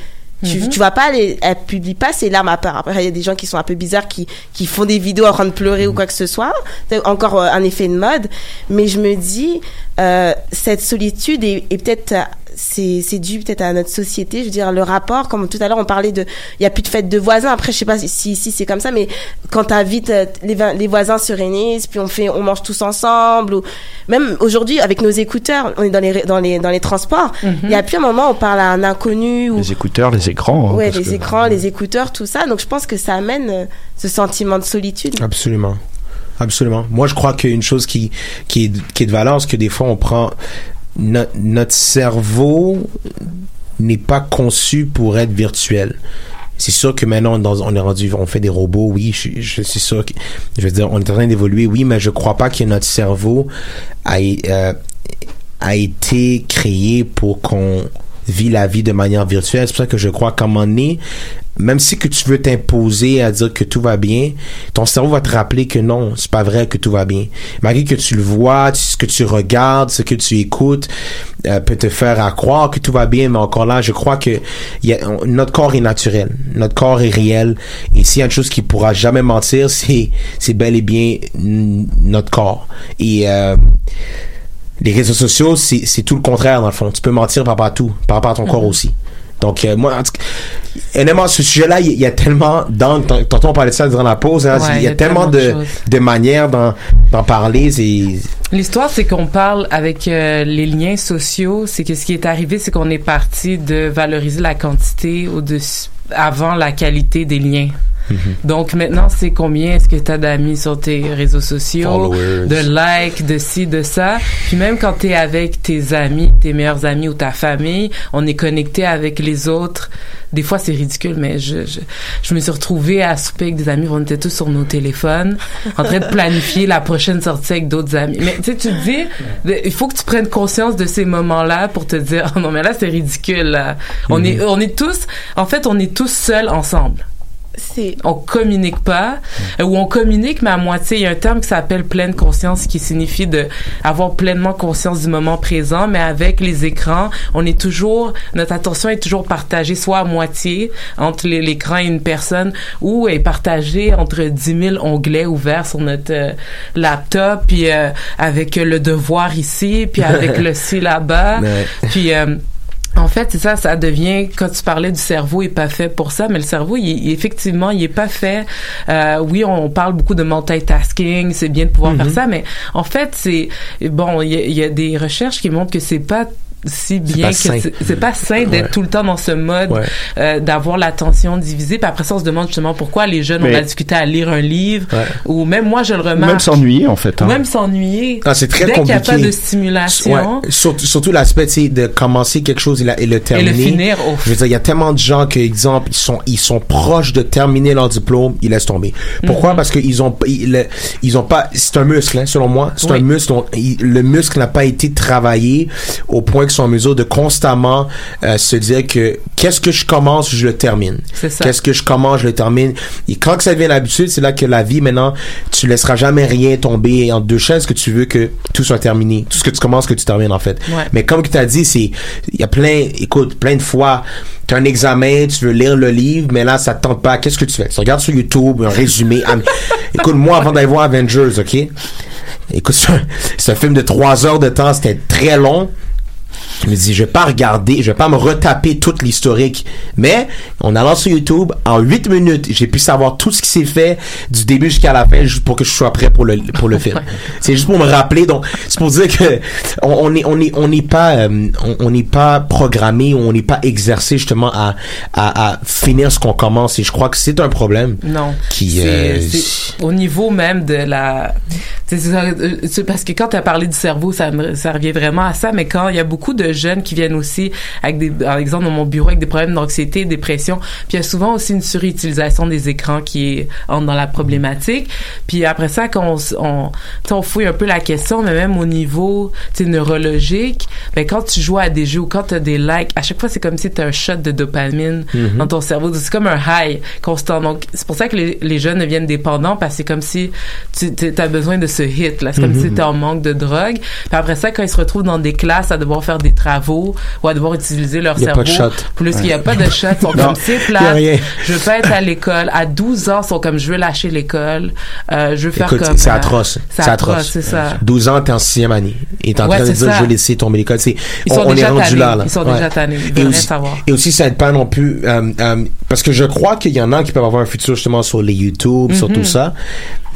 tu, Mhm. tu vas pas elle publie pas ses larmes à part. Après, il y a des gens qui sont un peu bizarres, qui, qui font des vidéos en train de pleurer ou quoi que ce soit. C'est encore euh, un effet de mode. Mais je me dis, euh, cette solitude est, est peut-être, c'est, c'est dû peut-être à notre société. Je veux dire, le rapport, comme tout à l'heure, on parlait de, il y a plus de fête de voisins. Après, je sais pas si ici c'est comme ça, mais quand t'invites euh, les, les voisins se réunissent, puis on fait, on mange tous ensemble, ou même aujourd'hui avec nos écouteurs, on est dans les, dans les, dans les transports. Il y a plus un moment où on parle à un inconnu ou Les écouteurs, les écrans. hein, ouais, les que- écrans, les écouteurs, tout ça. Donc je pense que ça amène euh, ce sentiment de solitude. Absolument. Absolument. Moi, je crois qu'une chose qui, qui, est, qui est de valeur, c'est que des fois, on prend... no- notre cerveau n'est pas conçu pour être virtuel. C'est sûr que maintenant, on est rendu, on fait des robots, oui, je, je suis sûr que, je veux dire, on est en train d'évoluer, oui, mais je crois pas que notre cerveau a, euh, a été créé pour qu'on vit la vie de manière virtuelle. C'est pour ça que je crois qu'à un moment donné, même si que tu veux t'imposer à dire que tout va bien, ton cerveau va te rappeler que non, c'est pas vrai que tout va bien. Malgré que tu le vois, ce que tu regardes, ce que tu écoutes, euh, peut te faire à croire que tout va bien, mais encore là, je crois que notre corps est naturel, notre corps est réel, et s'il y a une chose qui pourra jamais mentir, c'est c'est bel et bien notre corps. Et euh, les réseaux sociaux, c'est tout le contraire dans le fond. Tu peux mentir par rapport à tout, par rapport à ton corps aussi. Donc, euh, moi, en tout cas, honnêtement, ce sujet-là, il y, a tellement d'angles. Tant- Tantôt, on parlait de ça durant la pause. hein, Ouais, il y a, tellement, de de, manières d'en parler. L'histoire, c'est qu'on parle avec euh, les liens sociaux. C'est que ce qui est arrivé, c'est qu'on est parti de valoriser la quantité au-dessus avant la qualité des liens. Donc maintenant, c'est combien? Est-ce que tu as d'amis sur tes réseaux sociaux, Followers. de likes, de ci, de ça? Puis même quand tu es avec tes amis, tes meilleurs amis ou ta famille, on est connecté avec les autres. Des fois, c'est ridicule, mais je, je, je me suis retrouvée à souper avec des amis, on était tous sur nos téléphones, en train de planifier la prochaine sortie avec d'autres amis. Mais tu sais, tu te dis, il faut que tu prennes conscience de ces moments-là pour te dire, oh non, mais là, c'est ridicule. là. On Mhm. est, on est tous, en fait, on est tous seuls ensemble. On communique pas ou on communique mais à moitié il y a un terme qui s'appelle pleine conscience qui signifie de avoir pleinement conscience du moment présent mais avec les écrans on est toujours notre attention est toujours partagée soit à moitié entre l'écran et une personne ou est partagée entre 10 000 onglets ouverts sur notre euh, laptop puis euh, avec le devoir ici puis avec le ci là-bas. Puis euh, en fait, c'est ça, ça devient, quand tu parlais du cerveau, il est pas fait pour ça, mais le cerveau, il, il- effectivement, il est pas fait. Euh, oui, on parle beaucoup de multitasking, c'est bien de pouvoir Mhm. faire ça, mais en fait, c'est, bon, il y, y a des recherches qui montrent que c'est pas si bien que c'est- pas sain d'être Ouais. tout le temps dans ce mode Ouais. euh, d'avoir l'attention divisée puis après ça on se demande justement pourquoi les jeunes ont Mais- la difficulté à lire un livre Ouais. ou même moi je le remarque Même s'ennuyer, en fait. hein. même s'ennuyer Ah, c'est très dès qu'il n'y a pas compliqué. de stimulation Ouais, surtout, surtout l'aspect, tu sais, de commencer quelque chose et, la- et le terminer. finir, oh. Je veux dire, il y a tellement de gens que, exemple, ils sont, ils sont proches de terminer leur diplôme, ils laissent tomber. Pourquoi? Mhm. Parce qu'ils ont, ils, le- ils ont pas, c'est un muscle, hein, selon moi. C'est Oui. un muscle, dont- il- le muscle n'a pas été travaillé au point qu'ils sont en mesure de constamment euh, se dire que qu'est-ce que je commence, je le termine. C'est ça. Qu'est-ce que je commence, je le termine. Et quand que ça devient l'habitude, c'est là que la vie, maintenant, tu laisseras jamais rien tomber en deux chaises que tu veux que tout soit terminé. Tout ce que tu commences, que tu termines, en fait. Ouais. Mais comme tu as dit, c'est, il y a plein, écoute, plein de fois, tu as un examen, tu veux lire le livre, mais là, ça te tente pas. Qu'est-ce que tu fais? Tu regardes sur YouTube un résumé. Ah, écoute, moi, avant d'aller voir Avengers, OK? Écoute, c'est un, c'est un film de trois heures de temps, c'était très long. Je me dis, je vais pas regarder, je vais pas me retaper toute l'historique. Mais, en allant sur YouTube, en 8 minutes, j'ai pu savoir tout ce qui s'est fait du début jusqu'à la fin, juste pour que je sois prêt pour le, pour le film. C'est juste pour me rappeler. Donc, c'est pour dire que on, on est, on est, on n'est pas, euh, on n'est pas programmé, on n'est pas exercé justement à, à, à finir ce qu'on commence. Et je crois que c'est un problème. Non. Qui, C'est- euh, au niveau même de la. c'est euh, parce que quand tu as parlé du cerveau, ça revient vraiment à ça, mais quand il y a beaucoup de jeunes qui viennent aussi avec des, par exemple, dans mon bureau, avec des problèmes d'anxiété, dépression, puis il y a souvent aussi une surutilisation des écrans qui est, entre dans la problématique. Puis après ça, quand on, on, fouille un peu la question, mais même au niveau neurologique, ben quand tu joues à des jeux ou quand tu as des likes, à chaque fois, c'est comme si tu as un shot de dopamine Mhm. dans ton cerveau. C'est comme un high constant. Donc, c'est pour ça que les, les jeunes deviennent dépendants parce que c'est comme si tu as besoin de ce hit. là. C'est comme si tu en manque de drogue. Puis après ça, quand ils se retrouvent dans des classes à devoir faire des travaux ou à devoir utiliser leur Il y a cerveau, pas de shot. plus qu'il n'y a pas de shot, ils sont comme c'est plat. Je veux pas être à l'école. À 12 ans, ils sont comme je veux lâcher l'école. Euh, je veux faire Écoute, comme. c'est euh, atroce. C'est atroce, c'est ça. 12 ans, t'es en sixième année. Et t'es en Ouais, train de dire, ça. je vais laisser tomber l'école. C'est, on, sont on est déjà rendu là, là. Ils sont Ouais. déjà tannés. Ils Et aussi, savoir. et aussi, ça aide pas non plus, euh, euh, parce que je crois qu'il y en a qui peuvent avoir un futur justement sur les YouTube, sur Mhm. tout ça.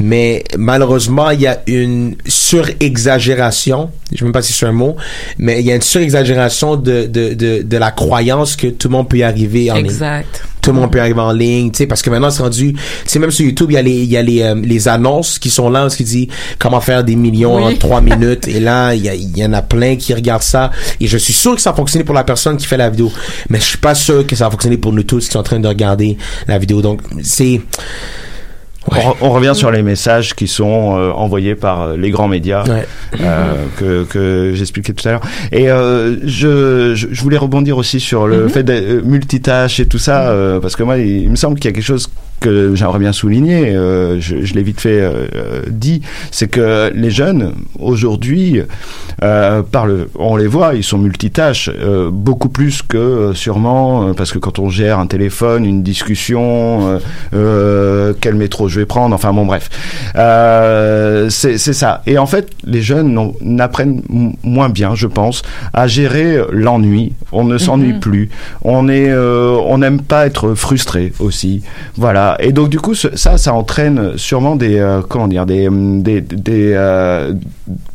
Mais malheureusement, il y a une surexagération. Je ne sais même pas si c'est un mot, mais il y a une surexagération de, de, de, de la croyance que tout le monde peut y arriver en ligne Exact. tout le monde peut arriver en ligne, tu sais, parce que maintenant c'est rendu, tu sais, même sur YouTube, il y a les, il y a les, euh, les annonces qui sont là, ce qui dit comment faire des millions Oui. en trois minutes, et là, il y, a, il y en a plein qui regardent ça, et je suis sûr que ça a fonctionné pour la personne qui fait la vidéo, mais je suis pas sûr que ça a fonctionné pour nous tous qui sont en train de regarder la vidéo, donc c'est, On, on revient sur les messages qui sont euh, envoyés par euh, les grands médias Ouais. euh, que, que j'expliquais tout à l'heure. Et euh, je, je, je voulais rebondir aussi sur le Mhm. fait d'être euh, multitâche et tout ça, euh, parce que moi, il, il me semble qu'il y a quelque chose que j'aimerais bien souligner, euh, je, je l'ai vite fait euh, euh, dit, c'est que les jeunes aujourd'hui, euh, par le, on les voit, ils sont multitâches, beaucoup plus que sûrement, parce que quand on gère un téléphone, une discussion, quel métro je vais prendre, enfin bon bref, c'est ça. Et en fait, les jeunes n'apprennent moins bien, je pense, à gérer l'ennui. On ne s'ennuie Mhm. plus. On est, on n'aime pas être frustré aussi. Voilà. Voilà. Et donc du coup, ce- ça, ça entraîne sûrement des, euh, comment dire, des, hum, des, des euh,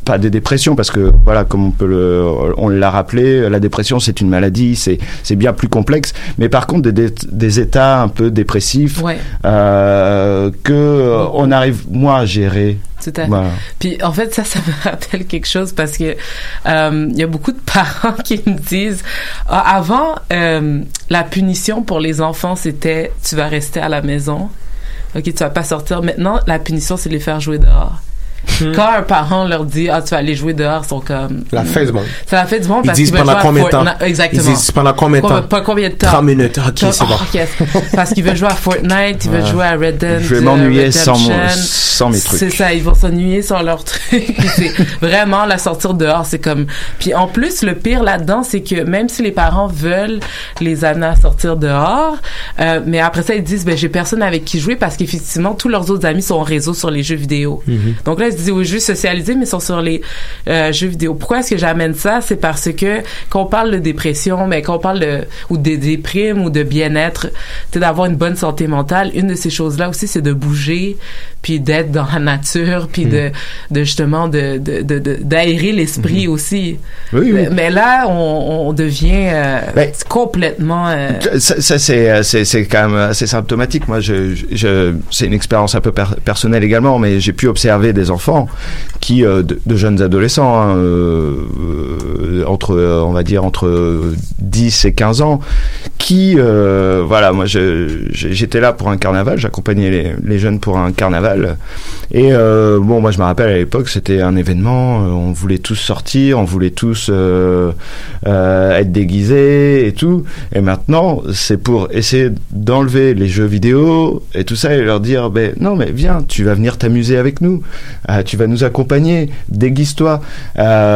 pas des dépressions parce que voilà, comme on peut le, on l'a rappelé, la dépression c'est une maladie, c'est c'est bien plus complexe. Mais par contre, des, des, des états un peu dépressifs Ouais. euh, que euh, on arrive moins à gérer. Tout à fait. Voilà. Puis en fait, ça, ça me rappelle quelque chose parce que euh, il y a beaucoup de parents qui me disent Ah, avant euh, la punition pour les enfants c'était tu vas rester à la maison, ok, tu vas pas sortir. Maintenant, la punition c'est les faire jouer dehors. Quand un parent leur dit ah tu vas aller jouer dehors, ils sont comme La fin du monde. C'est la fin du monde Ils parce disent qu'ils veulent pendant combien de temps? Fortnite. Exactement. Ils disent pendant combien de temps? Pas combien de temps? 30 minutes. Ok, c'est bon. oh, yes. Parce qu'ils veulent jouer à Fortnite, ils veulent Ouais. jouer à Red Dead. Je vais euh, m'ennuyer sans mon- sans mes trucs. C'est ça, ils vont s'ennuyer sans leurs trucs. C'est vraiment la sortir dehors, c'est comme. Puis en plus, le pire là-dedans, c'est que même si les parents veulent les amener à sortir dehors, euh, mais après ça ils disent ben j'ai personne avec qui jouer parce qu'effectivement tous leurs autres amis sont au réseau sur les jeux vidéo. Mhm. Donc là, se disent oui, juste socialiser, mais ils sont sur les euh, jeux vidéo. Pourquoi est-ce que j'amène ça? C'est parce que quand on parle de dépression, mais quand on parle de, ou de déprime ou de bien-être, c'est d'avoir une bonne santé mentale. Une de ces choses-là aussi, c'est de bouger, puis d'être dans la nature, puis de, de justement de, de, de, de- d'aérer l'esprit aussi. Oui, oui. Mais là, on, on devient euh, Ben, complètement... euh, Ça, ça, c'est quand même assez symptomatique. Moi, je, je, je- c'est une expérience un peu per- personnelle également, mais j'ai pu observer des enfants qui, euh, de, jeunes adolescents, hein, euh, euh, entre, on va dire entre 10 et 15 ans, qui, voilà, moi, j'étais là pour un carnaval, j'accompagnais les, jeunes pour un carnaval, et bon, moi, je me rappelle à l'époque, c'était un événement, on voulait tous sortir, on voulait tous être déguisés et tout, et maintenant, c'est pour essayer d'enlever les jeux vidéo et tout ça et leur dire, ben non, mais viens, tu vas venir t'amuser avec nous, Euh, tu vas nous accompagner, déguise-toi,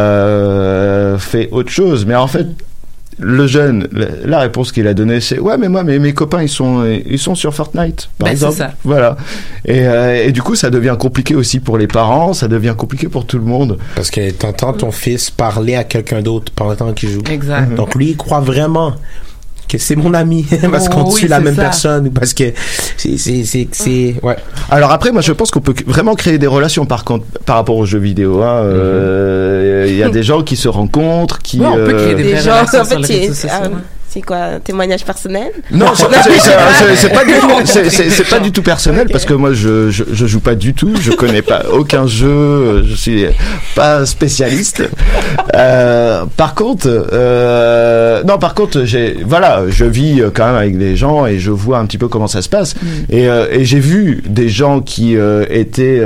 euh, fais autre chose. Mais en fait, le jeune, la- réponse qu'il a donnée, c'est ouais, mais moi, mes, mes copains, ils sont, ils sont sur Fortnite, par Ben, c'est exemple. ça. Voilà. Et, euh, et du coup, ça devient compliqué aussi pour les parents, ça devient compliqué pour tout le monde. Parce que t'entends ton fils parler à quelqu'un d'autre pendant qu'il joue. Exact. Donc lui, il croit vraiment que c'est mon ami parce Oh, qu'on oui, suit la même ça. personne ou parce que c'est c'est c'est c'est ouais. Alors après, moi, je pense qu'on peut vraiment créer des relations par contre par rapport aux jeux vidéo. hein. Euh, Il y a des gens qui se rencontrent, qui. Ouais, on peut créer euh, des Des vraies gens, en fait, c'est- quoi, un témoignage personnel Non, c'est- pas pas du tout personnel parce que moi je, je je joue pas du tout, je connais pas aucun jeu, je suis pas spécialiste. Euh, par contre, euh, non, par contre, j'ai voilà, je vis euh, quand même avec des gens et je vois un petit peu comment ça se passe et euh, et j'ai vu des gens qui euh, étaient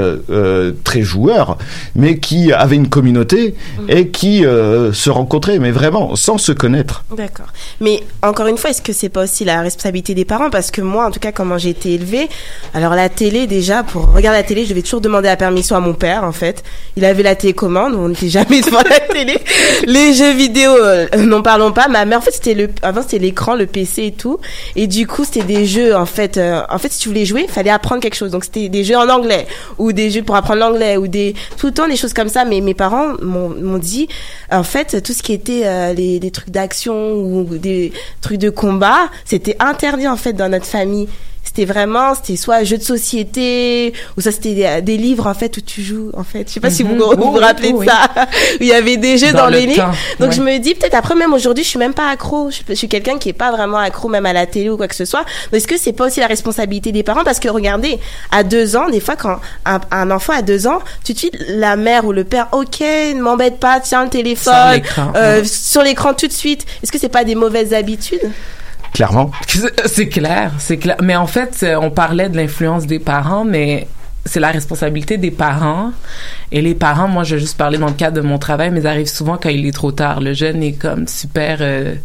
très joueurs, mais qui avaient une communauté et qui euh, se rencontraient, mais vraiment sans se connaître. D'accord. Mais encore une fois, est-ce que c'est pas aussi la responsabilité des parents? Parce que moi, en tout cas, comment j'ai été élevée, alors la télé, déjà, pour regarder la télé, je devais toujours demander la permission à mon père, en fait. Il avait la télécommande, on n'était jamais devant la télé. Les jeux vidéo, euh, n'en parlons pas. Ma mère, en fait, c'était le, avant, c'était l'écran, le PC et tout. Et du coup, c'était des jeux, en fait, euh, en fait, si tu voulais jouer, il fallait apprendre quelque chose. Donc, c'était des jeux en anglais, ou des jeux pour apprendre l'anglais, ou des, tout le temps des choses comme ça. Mais mes parents m'ont dit, en fait, tout ce qui était euh, les, les trucs d'action ou des trucs de combat, c'était interdit en fait dans notre famille. C'était vraiment, c'était soit jeux de société, ou ça c'était des, des livres en fait où tu joues en fait. Je sais pas si vous Mhm. vous, vous Oui, rappelez de ça. où il y avait des jeux Dans dans, le les livres. Donc ouais. je me dis peut-être après même aujourd'hui je suis même pas accro. Je, je suis quelqu'un qui est pas vraiment accro même à la télé ou quoi que ce soit. Est-ce que c'est pas aussi la responsabilité des parents? Parce que regardez à deux ans des fois quand un, un enfant a deux ans tout de suite la mère ou le père ok ne m'embête pas tiens le téléphone Sur l'écran, euh, ouais. sur l'écran tout de suite. Est-ce que c'est pas des mauvaises habitudes? Clairement. C'est- clair, c'est clair. Mais en fait, euh, on parlait de l'influence des parents, mais c'est la responsabilité des parents. Et les parents, moi, je vais juste parler dans le cadre de mon travail, mais ça arrive souvent quand il est trop tard. Le jeune est comme super, euh,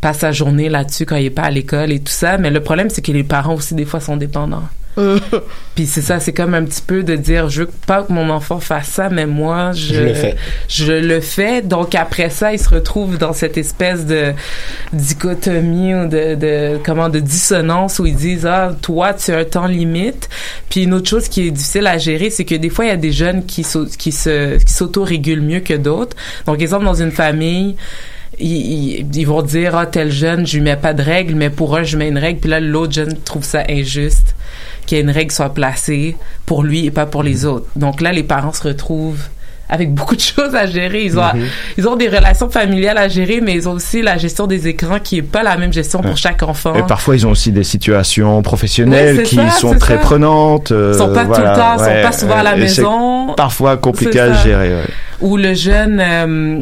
passe sa journée là-dessus quand il est pas à l'école et tout ça. Mais le problème, c'est que les parents aussi, des fois, sont dépendants. Puis c'est ça, c'est comme un petit peu de dire, je veux pas que mon enfant fasse ça, mais moi, je, Je le fais. je le fais. Donc après ça, il se retrouve dans cette espèce de dichotomie ou de, de comment de dissonance où ils disent ah toi tu as un temps limite. Puis une autre chose qui est difficile à gérer, c'est que des fois il y a des jeunes qui qui se qui s'auto-régulent mieux que d'autres. Donc exemple dans une famille ils, ils- ils vont dire ah tel jeune je lui mets pas de règle mais pour un je mets une règle puis là l'autre jeune trouve ça injuste qu'il y ait une règle soit placée pour lui et pas pour les autres. Donc là les parents se retrouvent avec beaucoup de choses à gérer ils ont Mhm. ils ont des relations familiales à gérer mais ils ont aussi la gestion des écrans qui est pas la même gestion pour chaque enfant Et parfois, ils ont aussi des situations professionnelles Oui, qui ça, sont très ça. prenantes. euh, Ils sont pas tout le temps, ils sont ouais, pas souvent à la maison. Parfois compliqué à gérer. ouais. ou le jeune euh,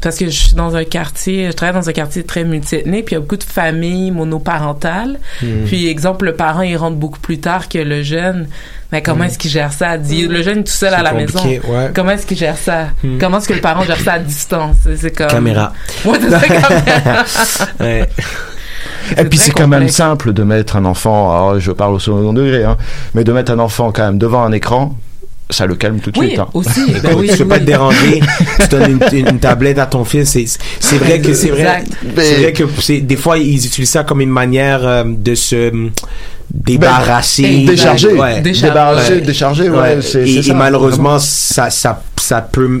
parce que je suis dans un quartier je travaille dans un quartier très multiethnique puis il y a beaucoup de familles monoparentales Mhm. puis exemple le parent il rentre beaucoup plus tard que le jeune mais comment est-ce qu'il gère ça? Dit- le jeune est tout seul à la maison ouais. comment est-ce qu'il gère ça? Comment est-ce que le parent gère ça à distance? C'est- comme Caméra. ouais c'est ça caméra Ouais. Et puis c'est quand même simple de mettre un enfant, alors je parle au second degré, hein, mais de mettre un enfant quand même devant un écran, ça le calme tout de Oui, suite. hein. aussi. Ben oui, tu peux pas te déranger. tu donnes une, une tablette à ton fils. C'est, vrai que c'est vrai. C'est vrai que des fois ils utilisent ça comme une manière euh, de se débarrasser, Ben, décharger. Ouais. Débarrasser, décharger, ouais, c'est- Et, et malheureusement, ça, ça, ça peut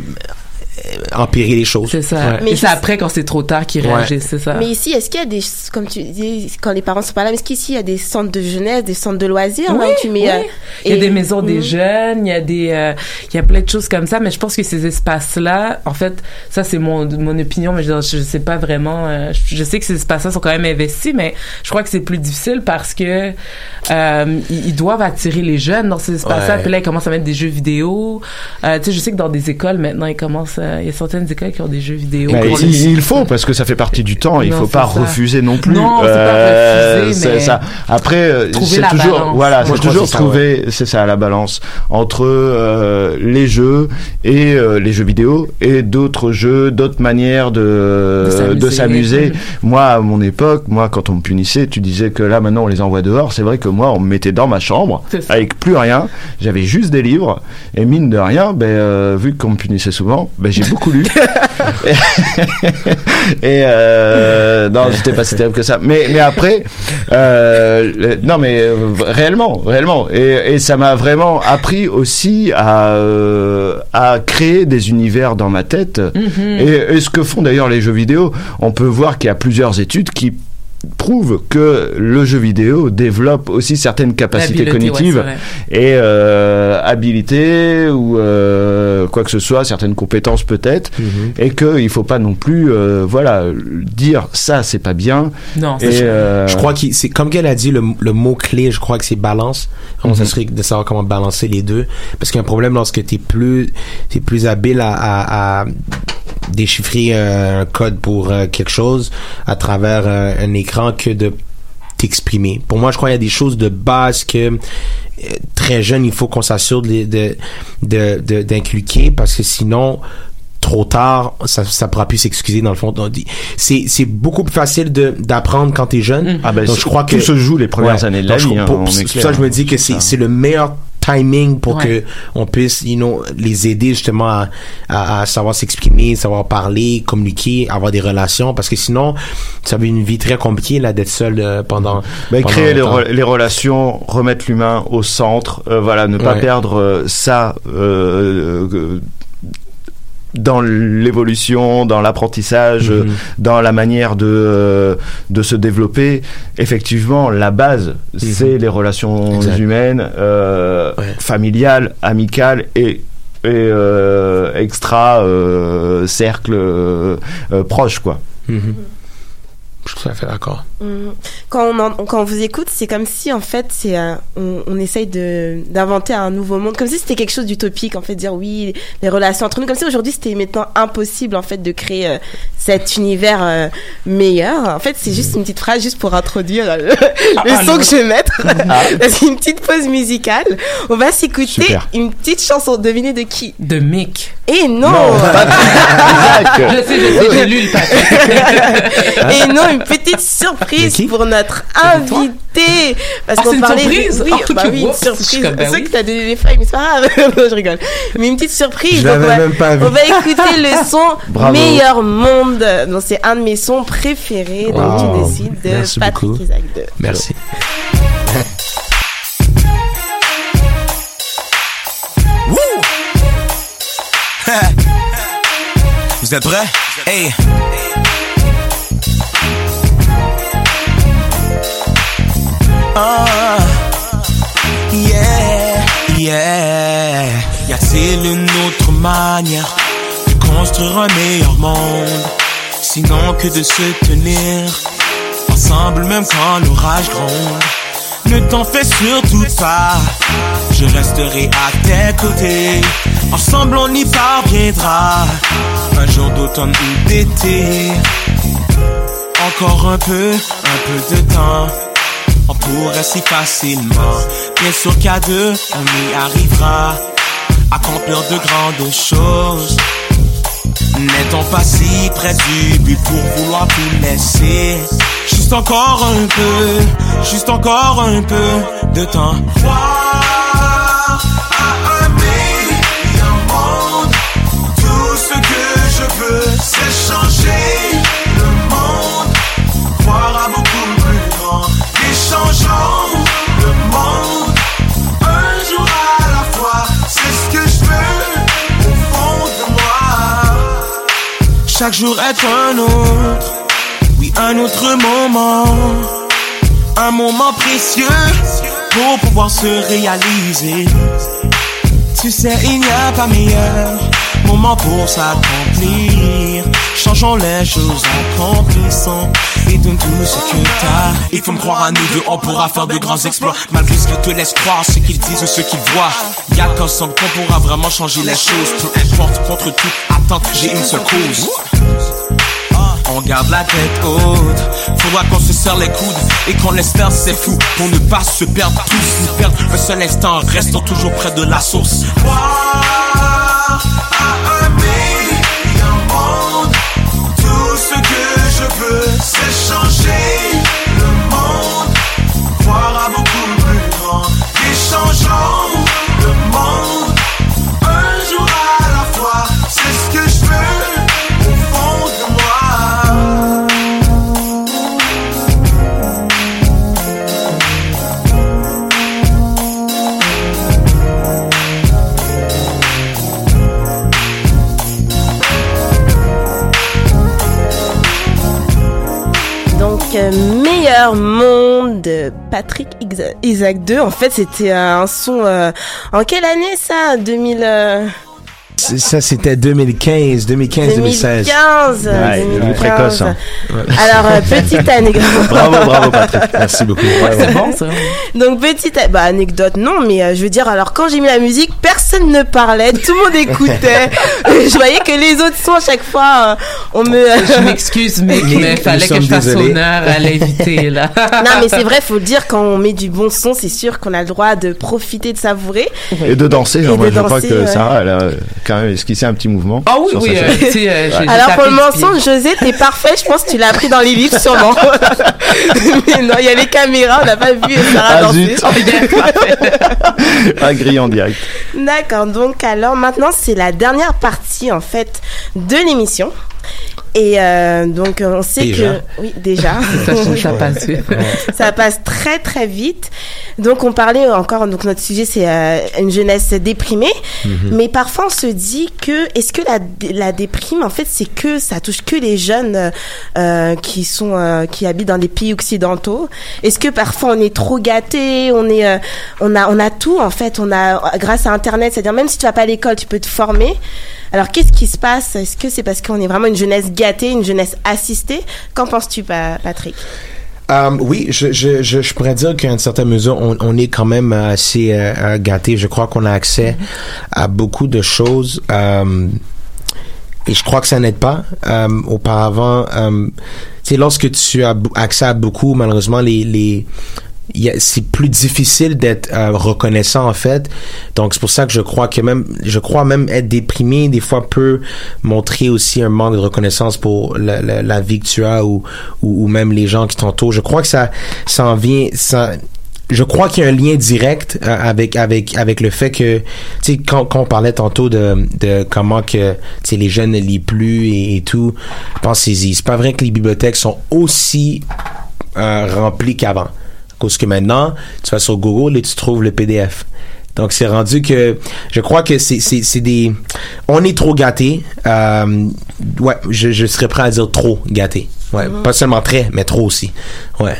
empirer les choses. c'est ça Ouais. mais c'est après quand c'est trop tard qu'ils Ouais. réagissent c'est ça Mais ici, est-ce qu'il y a des, comme tu dis, quand les parents sont pas là, mais est-ce qu'ici il y a des centres de jeunesse, des centres de loisirs, là, Oui, où tu mets, oui. euh, Il y a et- des maisons des Mhm. jeunes, il y a des, euh, il y a plein de choses comme ça, mais je pense que ces espaces-là, en fait, ça c'est mon mon opinion, mais je, je sais pas vraiment. euh, je, sais que ces espaces-là sont quand même investis, mais je crois que c'est plus difficile parce que euh, ils, ils doivent attirer les jeunes dans ces espaces-là. Ouais. Puis là, ils commencent à mettre des jeux vidéo. Euh, tu sais, je sais que dans des écoles maintenant, ils commencent. euh, il y a certaines écoles qui ont des jeux vidéo. Pour il, les- il faut parce que ça fait partie du temps. Il faut pas ça. refuser non plus. Non, pas refuser, mais ça. Après, euh, c'est toujours balance. voilà, c'est toujours trouver, c'est ça la balance entre euh, les jeux et euh, les jeux vidéo et d'autres jeux, d'autres manières de s'amuser. de s'amuser. Moi, à mon époque, moi, quand on me punissait, tu disais que là maintenant on les envoie dehors. C'est vrai que moi, on me mettait dans ma chambre avec plus rien. J'avais juste des livres et mine de rien, ben euh, vu qu'on me punissait souvent, ben j'ai beaucoup lu. Et euh, non, c'était pas si terrible que ça. Mais mais après, euh, non mais euh, réellement, réellement. Et, et ça m'a vraiment appris aussi à euh, à créer des univers dans ma tête. Mhm. Et, et ce que font d'ailleurs les jeux vidéo, on peut voir qu'il y a plusieurs études qui prouvent que le jeu vidéo développe aussi certaines capacités ouais, cognitives et euh, habilités ou euh, quoi que ce soit, certaines compétences peut-être, et qu'il faut pas non plus, euh, voilà, dire ça c'est pas bien. Non, et, c'est euh, Je crois que c'est comme qu'elle a dit le, le mot clé, je crois que c'est balance. On s'assurer de savoir comment balancer les deux. Parce qu'il y a un problème lorsque tu es plus t'es plus habile à, à, à déchiffrer euh, un code pour euh, quelque chose à travers euh, un écran que de t'exprimer. Pour moi, je crois qu'il y a des choses de base que euh, très jeune, il faut qu'on s'assure de de d'inculquer parce que sinon trop tard, ça ça pourra plus s'excuser dans le fond. C'est c'est beaucoup plus facile de d'apprendre quand t'es jeune. Ah ben, Donc je crois tout que se joue les premières années de la vie, hein, c'est est pour ça que je me dis hein, que c'est le meilleur timing pour Ouais. que on puisse you know, les aider justement à, à, à savoir s'exprimer, savoir parler, communiquer, avoir des relations parce que sinon ça va une vie très compliquée là d'être seul euh, pendant, Ben, pendant créer les, re- les relations, remettre l'humain au centre, euh, voilà, ne pas Ouais. perdre euh, ça euh, euh, dans l'évolution, dans l'apprentissage, euh, Mhm. dans la manière de euh, de se développer. Effectivement, la base, c'est les relations Mhm. Exact. humaines, euh, familiales, amicales et et euh, extra euh, cercle euh, euh, proche quoi. Mhm. Je suis tout à fait d'accord. Quand on, en- quand on vous écoute, c'est comme si en fait c'est un- on, on essaye de d'inventer un nouveau monde, comme si c'était quelque chose d'utopique en fait, dire oui les relations entre nous, comme si aujourd'hui c'était maintenant impossible en fait de créer euh, cet univers euh, meilleur. En fait, c'est juste une petite phrase juste pour introduire euh, le, le Ah, son non. que je vais mettre. C'est une petite pause musicale. On va s'écouter Super. une petite chanson. Devinez de qui? De Mick. Et non. Je sais, je sais, j'ai lu le papier. Et non, une petite surprise pour notre invité. Parce Ah, qu'on c'est une parlait. surprise? Oui, Oh, bah oui, une je surprise. ben C'est sûr oui. que t'as donné les failles, mais c'est pas grave. non, je rigole. Mais une petite surprise. Je Donc, va- même pas vu. On va écouter le son Bravo. Meilleur Monde. Donc, c'est un de mes sons préférés. Donc, Wow. tu décides de Merci Patrick beaucoup. Isaac de. Merci. Vous êtes prêts? Hey! Ah, yeah, yeah. Y a-t-il une autre manière de construire un meilleur monde? Sinon que de se tenir ensemble même quand l'orage gronde. Ne t'en fais surtout pas, je resterai à tes côtés. Ensemble on y parviendra, un jour d'automne ou d'été. Encore un peu, un peu de temps, on pourrait si facilement. Bien sûr qu'à deux, on y arrivera, accomplir de grandes choses. N'est-on pas si près du but pour vouloir tout laisser Juste encore un peu, juste encore un peu de temps. Chaque jour est un autre, oui un autre moment, un moment précieux pour pouvoir se réaliser. Tu sais, il n'y a pas meilleur moment pour s'accomplir. Changeons les choses, accomplissons et donne tout ce que t'as. Il faut me croire à nous deux, on pourra faire de grands exploits. Malgré ce qu'ils te laissent croire, ce qu'ils disent ou ce qu'ils voient. Y'a qu'ensemble qu'on pourra vraiment changer les choses. Peu importe, contre toute attente, j'ai une seule cause. On garde la tête haute, faudra qu'on se serre les coudes et qu'on laisse faire c'est fou pour ne pas se perdre tous, nous perdre un seul instant, restons toujours près de la source. À un je Monde de Patrick Isa- Isaac 2. En fait, c'était un son. euh, en quelle année ça? 2000. Ça, c'était 2015, 2015, 2016. 2015. Ouais, il est 2015. précoce, hein. Alors, euh, petite anecdote. Bravo, bravo, Patrick. Merci beaucoup. Ouais, ouais. ça. Donc, petite a- bah, anecdote, non, mais euh, je veux dire, alors quand j'ai mis la musique, personne ne parlait, tout le monde écoutait. je voyais que les autres sons, à chaque fois, euh, on me. Je m'excuse, mais il fallait que je fasse désolés. honneur à l'invité, là. non, mais c'est vrai, faut le dire, quand on met du bon son, c'est sûr qu'on a le droit de profiter, de savourer. Et de danser, Et hein, moi de je crois danser, que ouais. Sarah, elle a même esquissé un petit mouvement. Ah oui, oui, euh, chaise. tu sais, euh, Alors pour le mensonge, José, t'es parfait. Je pense que tu l'as appris dans les livres sûrement. Mais non, il y a les caméras, on n'a pas vu Sarah Ah, danser. zut. Un grille en direct. D'accord. Donc alors maintenant c'est la dernière partie en fait de l'émission. Et euh, donc on sait Déjà. que oui déjà Ça, ça passe ça passe très très vite. Donc on parlait encore donc notre sujet c'est euh, une jeunesse déprimée, Mhm. mais parfois on se dit que est-ce que la, la déprime en fait c'est que ça touche que les jeunes euh, euh, qui sont euh, qui habitent dans les pays occidentaux? Est-ce que parfois on est trop gâté, on est euh, on a on a tout en fait, on a grâce à internet, c'est-à-dire même si tu vas pas à l'école, tu peux te former. Alors qu'est-ce qui se passe? Est-ce que c'est parce qu'on est vraiment une jeunesse gâtée, une jeunesse assistée? Qu'en penses-tu Pa- Patrick? Euh, oui, je, je, je, pourrais dire qu'à une certaine mesure, on, on est quand même assez euh, euh, gâté. Je crois qu'on a accès à beaucoup de choses. euh, et je crois que ça n'aide pas. Auparavant, sais, lorsque tu as accès à beaucoup, malheureusement, les, les c'est plus difficile d'être euh, reconnaissant en fait. Donc c'est pour ça que je crois que même je crois même être déprimé des fois peut montrer aussi un manque de reconnaissance pour la, la, la vie que tu as ou, ou ou même les gens qui t'entourent. Je crois que ça ça en vient ça je crois qu'il y a un lien direct euh, avec avec avec le fait que tu sais quand, quand on parlait tantôt de de comment que tu sais les jeunes ne lisent plus et, et tout pensez-y. C'est pas vrai que les bibliothèques sont aussi euh, remplies qu'avant cause que maintenant, tu vas sur Google et tu trouves le PDF. Donc, c'est rendu que je crois que c'est, des. On est trop gâtés. Euh, ouais, je, je serais prêt à dire trop gâtés. Ouais, Mhm. pas seulement très, mais trop aussi. Ouais.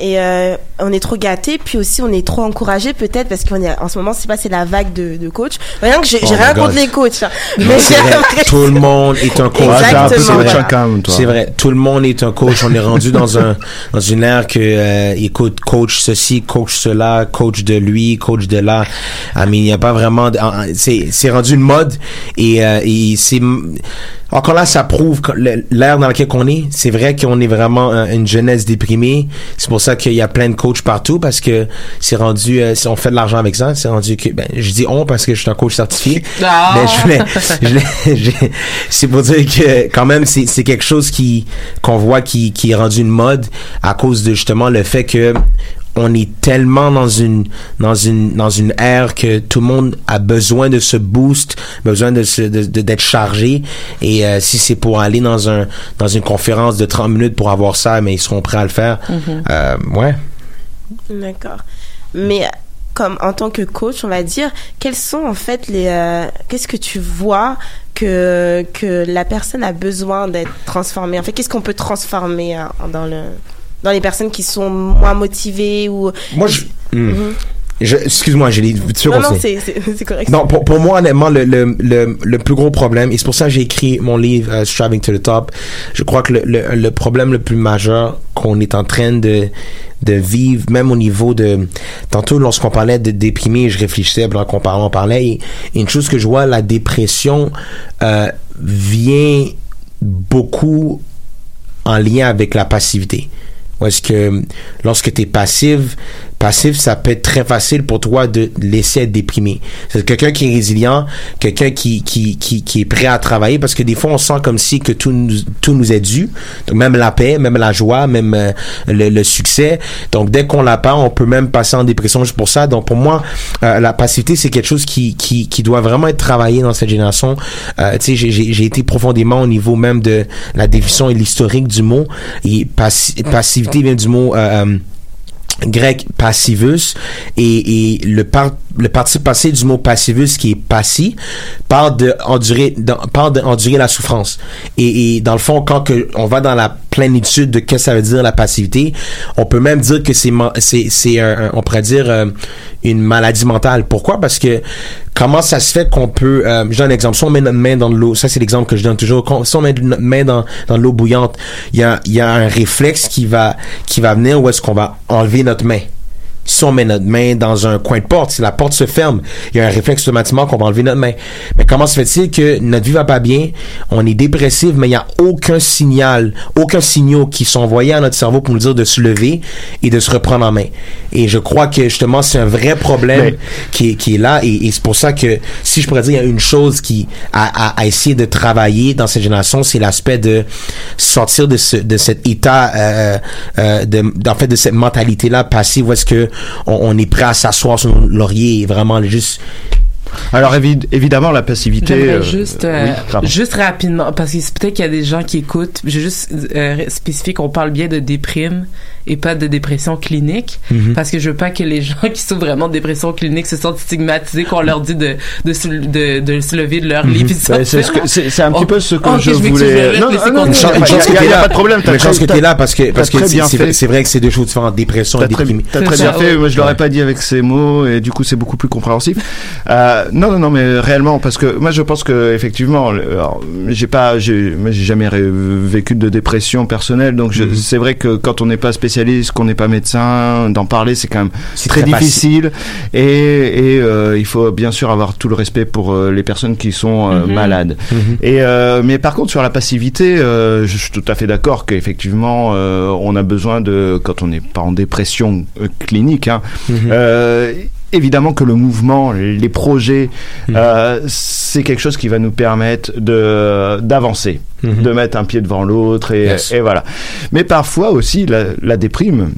Et euh, on est trop gâté puis aussi on est trop encouragé peut-être parce qu'on est en ce moment c'est pas c'est la vague de, de coach rien que j'ai Oh rien God. contre les coachs hein. Mais c'est vrai, tout le monde est un coach. C'est vrai, tout le monde est un coach. On est rendu dans un dans une ère que euh, écoute coach ceci, coach cela, coach de lui, coach de là. I mean, il n'y a pas vraiment c'est rendu une mode et, euh, et c'est encore là ça prouve l'ère dans laquelle on est. C'est vrai qu'on est vraiment euh, une jeunesse déprimée. C'est pour ça qu'il y a plein de coachs partout parce que c'est rendu euh, si on fait de l'argent avec ça, c'est rendu que ben je dis on parce que je suis un coach certifié. Ah. Mais je je c'est pour dire que quand même c'est c'est quelque chose qui qu'on voit qui qui est rendu une mode à cause de justement le fait que on est tellement dans une dans une dans une ère que tout le monde a besoin de ce boost, besoin de se de- de- d'être chargé et euh, si c'est pour aller dans un dans une conférence de 30 minutes pour avoir ça, mais ils seront prêts à le faire. Mhm. Euh, ouais. D'accord. Mais comme en tant que coach, on va dire, quels sont en fait les euh, qu'est-ce que tu vois que que la personne a besoin d'être transformée? En fait, qu'est-ce qu'on peut transformer euh, dans le dans les personnes qui sont moins motivées ou Moi je Hmm. Mhm. Je- excuse-moi, j'ai Non non, c'est correct. Non, pour, pour moi, honnêtement, le, le, le, le plus gros problème, et c'est pour ça que j'ai écrit mon livre euh, Striving to the Top, je crois que le, le, le problème le plus majeur qu'on est en train de, de vivre, même au niveau de... Tantôt, lorsqu'on parlait de déprimer, je réfléchissais, pendant qu'on parlait, on parlait, et, et une chose que je vois, la dépression euh, vient beaucoup en lien avec la passivité. Ou est-ce que lorsque tu es passive, passif, ça peut être très facile pour toi de laisser être déprimé. C'est quelqu'un qui est résilient, quelqu'un qui, qui, qui, qui est prêt à travailler parce que des fois on sent comme si que tout nous, tout nous est dû. Donc même la paix, même la joie, même euh, le, le succès. Donc dès qu'on l'a pas, on peut même passer en dépression juste pour ça. Donc pour moi, euh, la passivité c'est quelque chose qui, qui, qui doit vraiment être travaillé dans cette génération. Euh, tu sais, j'ai- été profondément au niveau même de la définition et l'historique du mot. Et passi- passivité vient du mot euh, euh, grec passivus et, le, par, le participe passé du mot passivus qui est passi parle de endurer la souffrance. Et, et dans le fond quand que on va dans la de qu'est-ce que ça veut dire la passivité. On peut même dire que c'est c'est on pourrait dire euh, une maladie mentale. Pourquoi? Parce que comment ça se fait qu'on peut euh, je donne un exemple. Si on met notre main dans l'eau ça c'est l'exemple que je donne toujours. Quand- si on met notre main dans, dans l'eau bouillante il y a, il y a un réflexe qui va qui va venir où est-ce qu'on va enlever notre main si on met notre main dans un coin de porte, si la porte se ferme, il y a un réflexe automatiquement qu'on va enlever notre main. Mais comment se fait-il que notre vie va pas bien, on est dépressif, mais il n'y a aucun signal, aucun signal qui sont envoyés à notre cerveau pour nous dire de se lever et de se reprendre en main. Et je crois que justement c'est un vrai problème Mais- qui est, qui est là et, et c'est pour ça que si je pourrais dire il y a une chose qui à essayer de travailler dans cette génération c'est l'aspect de sortir de ce de cet état euh, euh, de en fait de cette mentalité là passive où est-ce que on, on est prêt à s'asseoir sur nos lauriers et vraiment juste Alors évi- évidemment la passivité. Euh, juste, euh, oui, juste rapidement, parce que c'est peut-être qu'il y a des gens qui écoutent. J'ai juste euh, spécifié qu'on parle bien de déprime et pas de dépression clinique, Mhm. parce que je veux pas que les gens qui souffrent vraiment de dépression clinique se sentent stigmatisés qu'on leur dit de de se, de, de se lever de leur lit. puis Ben, c'est ce que- un petit peu ce que Ok, je m'excuse, voulais- vais Non, non, Il y a- pas de problème, Mais une chance très- que t'es là parce que parce que c'est vrai- que c'est deux choses différentes dépression et déprimé. t'as très bien fait, moi je l'aurais pas dit avec ces mots et du coup c'est beaucoup plus compréhensif. Euh, non non non mais réellement parce que moi je pense que effectivement j'ai pas j'ai jamais vécu de dépression personnelle donc je- Mhm. c'est vrai que quand on n'est pas spécialiste, qu'on n'est pas médecin, d'en parler c'est quand même très, très difficile et, et euh, il faut bien sûr avoir tout le respect pour euh, les personnes qui sont euh, Mhm. malades. Mhm. Et mais par contre sur la passivité, je suis tout à fait d'accord qu'effectivement on a besoin de quand on n'est pas en dépression clinique, hein, Mhm. Évidemment que le mouvement, les projets, euh, c'est quelque chose qui va nous permettre de d'avancer, Mhm. de mettre un pied devant l'autre et, Yes. et voilà. Mais parfois aussi la, la déprime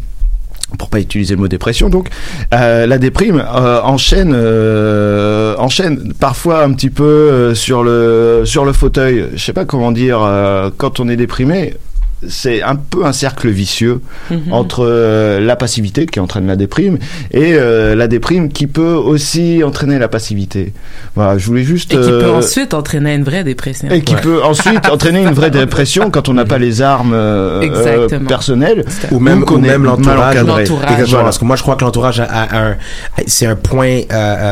pour pas utiliser le mot dépression donc euh, la déprime euh, enchaîne euh, enchaîne parfois un petit peu sur le sur le fauteuil je sais pas comment dire quand on est déprimé c'est un peu un cercle vicieux Mhm. entre euh, la passivité qui entraîne la déprime et euh, la déprime qui peut aussi entraîner la passivité. Voilà, je voulais juste Et qui peut euh, ensuite entraîner une vraie dépression. et qui peut ensuite entraîner une vraie dépression quand on n'a pas les armes euh, Exactement. euh, personnelles ou même, qu'on ou même l'entourage. Voilà. Parce que moi, je crois que l'entourage a, a un, c'est un point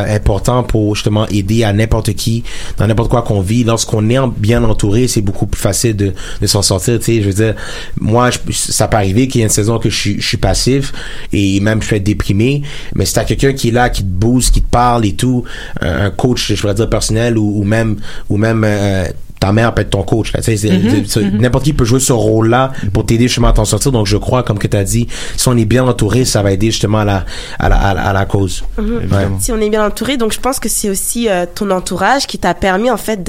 important pour justement aider à n'importe qui dans n'importe quoi qu'on vit. Lorsqu'on est en- bien entouré, c'est beaucoup plus facile de, de s'en sortir. Tu sais, je veux dire, moi, ça peut arriver qu'il y ait une saison que je, suis- passif et même je peux être déprimé. Mais si t'as quelqu'un qui est là, qui te booste, qui te parle et tout, un, coach, je pourrais dire personnel ou, ou même ou même euh, ta mère peut être ton coach. Mhm, mhm. N'importe qui peut jouer ce rôle-là pour t'aider justement à t'en sortir. Donc, je crois, comme que tu as dit, si on est bien entouré, ça va aider justement à la, à la, à la, à la cause. Mhm. Ouais. Si on est bien entouré, donc je pense que c'est aussi euh, ton entourage qui t'a permis en fait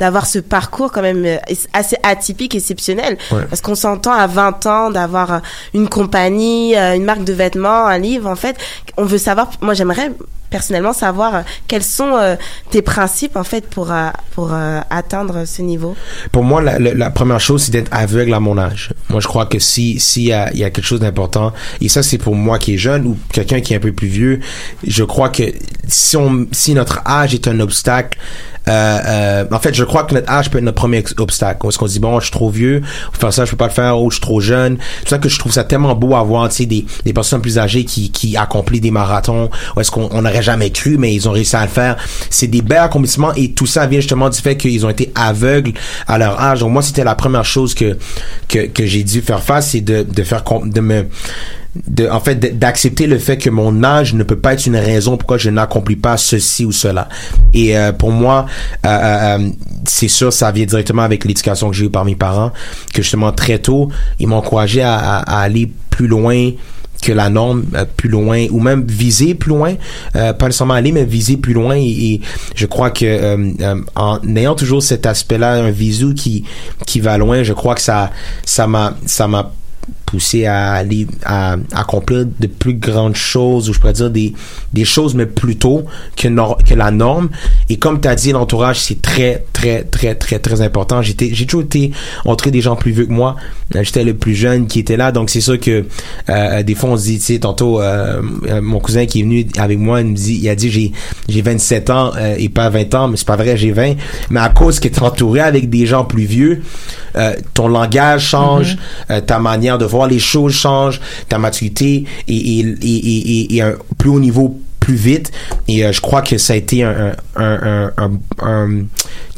d'avoir ce parcours quand même euh, assez atypique, exceptionnel. Ouais. Parce qu'on s'entend à 20 ans d'avoir euh, une compagnie, euh, une marque de vêtements, un livre. En fait, on veut savoir. Moi, j'aimerais personnellement savoir euh, quels sont euh, tes principes en fait pour euh, pour euh, atteindre ce niveau? Pour moi, la, la, première chose, c'est d'être aveugle à mon âge. Moi, je crois que si s'il y a, y a quelque chose d'important, et ça, c'est pour moi qui est jeune ou quelqu'un qui est un peu plus vieux, je crois que si on, si notre âge est un obstacle, euh, euh, en fait, je crois que notre âge peut être notre premier obstacle. Est-ce qu'on se dit bon, je suis trop vieux, faire ça, je peux pas le faire, ou je suis trop jeune. C'est ça que je trouve ça tellement beau à voir, tu sais, des, des personnes plus âgées qui, qui accomplissent des marathons, ou est-ce qu'on on n'aurait jamais cru, mais ils ont réussi à le faire. C'est des belles accomplissements et tout ça vient justement du fait qu'ils ont été aveugles à leur âge. Donc moi, c'était la première chose que que, que j'ai dû faire face, c'est de de faire de me de, en fait, d'accepter le fait que mon âge ne peut pas être une raison pourquoi je n'accomplis pas ceci ou cela. Et euh, pour moi, euh, euh, c'est sûr, ça vient directement avec l'éducation que j'ai eue par mes parents, que justement très tôt, ils m'ont encouragé à, aller plus loin que la norme, plus loin, ou même viser plus loin, pas nécessairement aller, mais viser plus loin. Et, je crois que en ayant toujours cet aspect-là, un visu qui qui va loin, je crois que ça ça m'a ça m'a poussé à aller à accomplir de plus grandes choses ou je pourrais dire des des choses mais plus tôt que nor- que la norme. Et comme tu as dit l'entourage c'est très très très très très important. J'étais j'ai toujours été entouré des gens plus vieux que moi. Euh, j'étais le plus jeune qui était là. Donc c'est sûr que euh, des fois on se dit tu sais tantôt euh, mon cousin qui est venu avec moi il me dit il a dit j'ai j'ai 27 ans euh, et pas 20 ans mais c'est pas vrai j'ai 20 mais à cause que tu es entouré avec des gens plus vieux ton langage change euh, ta manière de voir les choses change ta maturité et, un plus haut niveau plus vite. Et euh, je crois que ça a été un-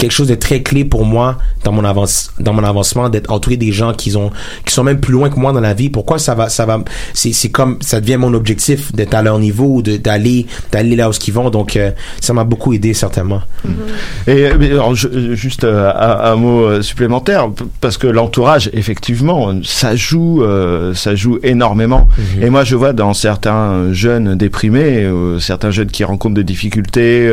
quelque chose de très clé pour moi dans mon avance dans mon avancement d'être entouré des gens qui ont qui sont même plus loin que moi dans la vie pourquoi ça va ça va c'est c'est comme ça devient mon objectif d'être à leur niveau d'aller d'aller là où ils vont donc euh, ça m'a beaucoup aidé certainement Et alors, je- juste euh, un, un mot euh, supplémentaire parce que l'entourage, effectivement, ça joue, euh, ça joue énormément. Mhm. Et moi, je vois dans certains jeunes déprimés, certains jeunes qui rencontrent des difficultés,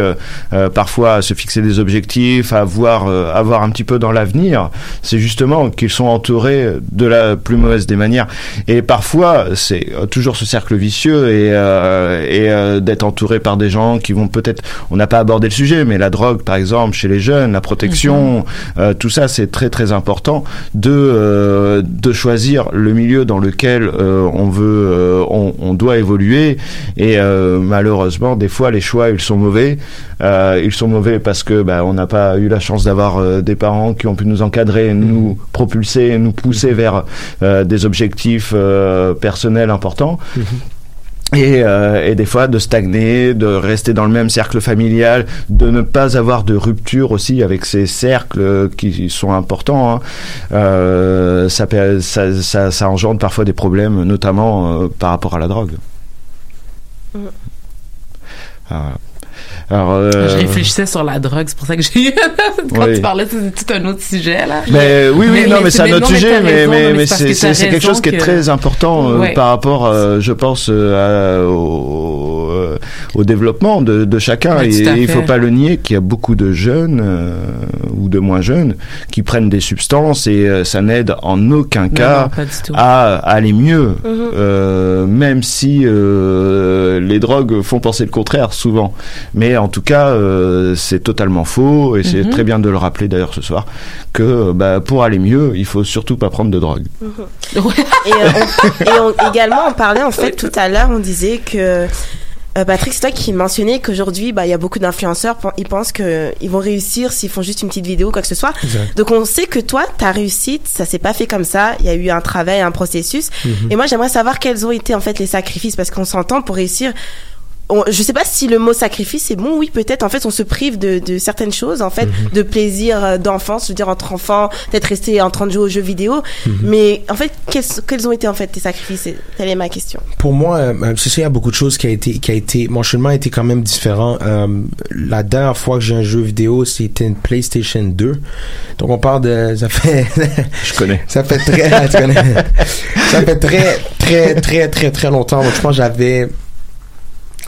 parfois à se fixer des objectifs, à voir, euh, à voir un petit peu dans l'avenir. C'est justement qu'ils sont entourés de la plus mauvaise des manières. Et parfois, c'est toujours ce cercle vicieux et, euh, et euh, d'être entouré par des gens qui vont peut-être, on n'a pas abordé le sujet, mais la drogue, par exemple, chez les jeunes, la protection, euh, tout ça, c'est très très important de de choisir le milieu dans lequel on veut, on, on doit évoluer. Et malheureusement, des fois, les choix, ils sont mauvais. Ils sont mauvais parce que bah, on n'a pas eu la chance d'avoir euh, des parents qui ont pu nous encadrer, nous propulser, nous pousser vers euh, des objectifs euh, personnels importants. Et, euh, et des fois de stagner, de rester dans le même cercle familial, de ne pas avoir de rupture aussi avec ces cercles qui sont importants. hein. Euh, ça, peut- ça, ça, ça engendre parfois des problèmes, notamment euh, par rapport à la drogue. Mm. Alors, euh, Je réfléchissais sur la drogue, c'est pour ça que j'ai. Quand Oui. tu parlais, c'est tout un autre sujet, là. Mais oui, oui, non, mais c'est un autre sujet, mais, c'est que quelque chose qui est très important euh, Ouais. par rapport, euh, je pense, euh, à- au, euh, au développement de, de chacun. Ouais, et il faut fait. pas le nier qu'il y a beaucoup de jeunes euh, ou de moins jeunes qui prennent des substances et euh, ça n'aide en aucun cas non, à, à aller mieux, Mhm. euh, même si euh, les drogues font penser le contraire souvent. Mais en tout cas, euh, c'est totalement faux et c'est Mhm. très bien de le rappeler d'ailleurs ce soir que euh, bah, pour aller mieux, il faut surtout pas prendre de drogue. Et, euh, on- et on- également, on parlait en fait tout à l'heure, on disait que euh, Patrick, c'est toi qui mentionnais qu'aujourd'hui, bah, il y a beaucoup d'influenceurs, ils pensent que ils vont réussir s'ils font juste une petite vidéo, quoi que ce soit. Exact. Donc on sait que toi, ta réussite, ça s'est pas fait comme ça. Il y a eu un travail, un processus. Mhm. Et moi, j'aimerais savoir quels ont été en fait les sacrifices, parce qu'on s'entend pour réussir. On, je sais pas si le mot sacrifice est bon. Oui, peut-être. En fait, on se prive de, de certaines choses, en fait, Mhm. de plaisir euh, d'enfance. Je veux dire, entre enfants, peut-être rester en train de jouer aux jeux vidéo. Mhm. Mais en fait, quels, quels ont été en fait tes sacrifices? C'est- Telle est ma question. Pour moi, euh, euh, c'est sûr, il y a beaucoup de choses qui a été, qui a été, mon cheminement a été quand même différent. Euh, la dernière fois que j'ai un jeu vidéo, c'était une PlayStation 2. Donc on parle de, ça fait, Je connais. ça fait très, tu connais. ça fait très, très, très, très, très longtemps. Donc je pense que j'avais,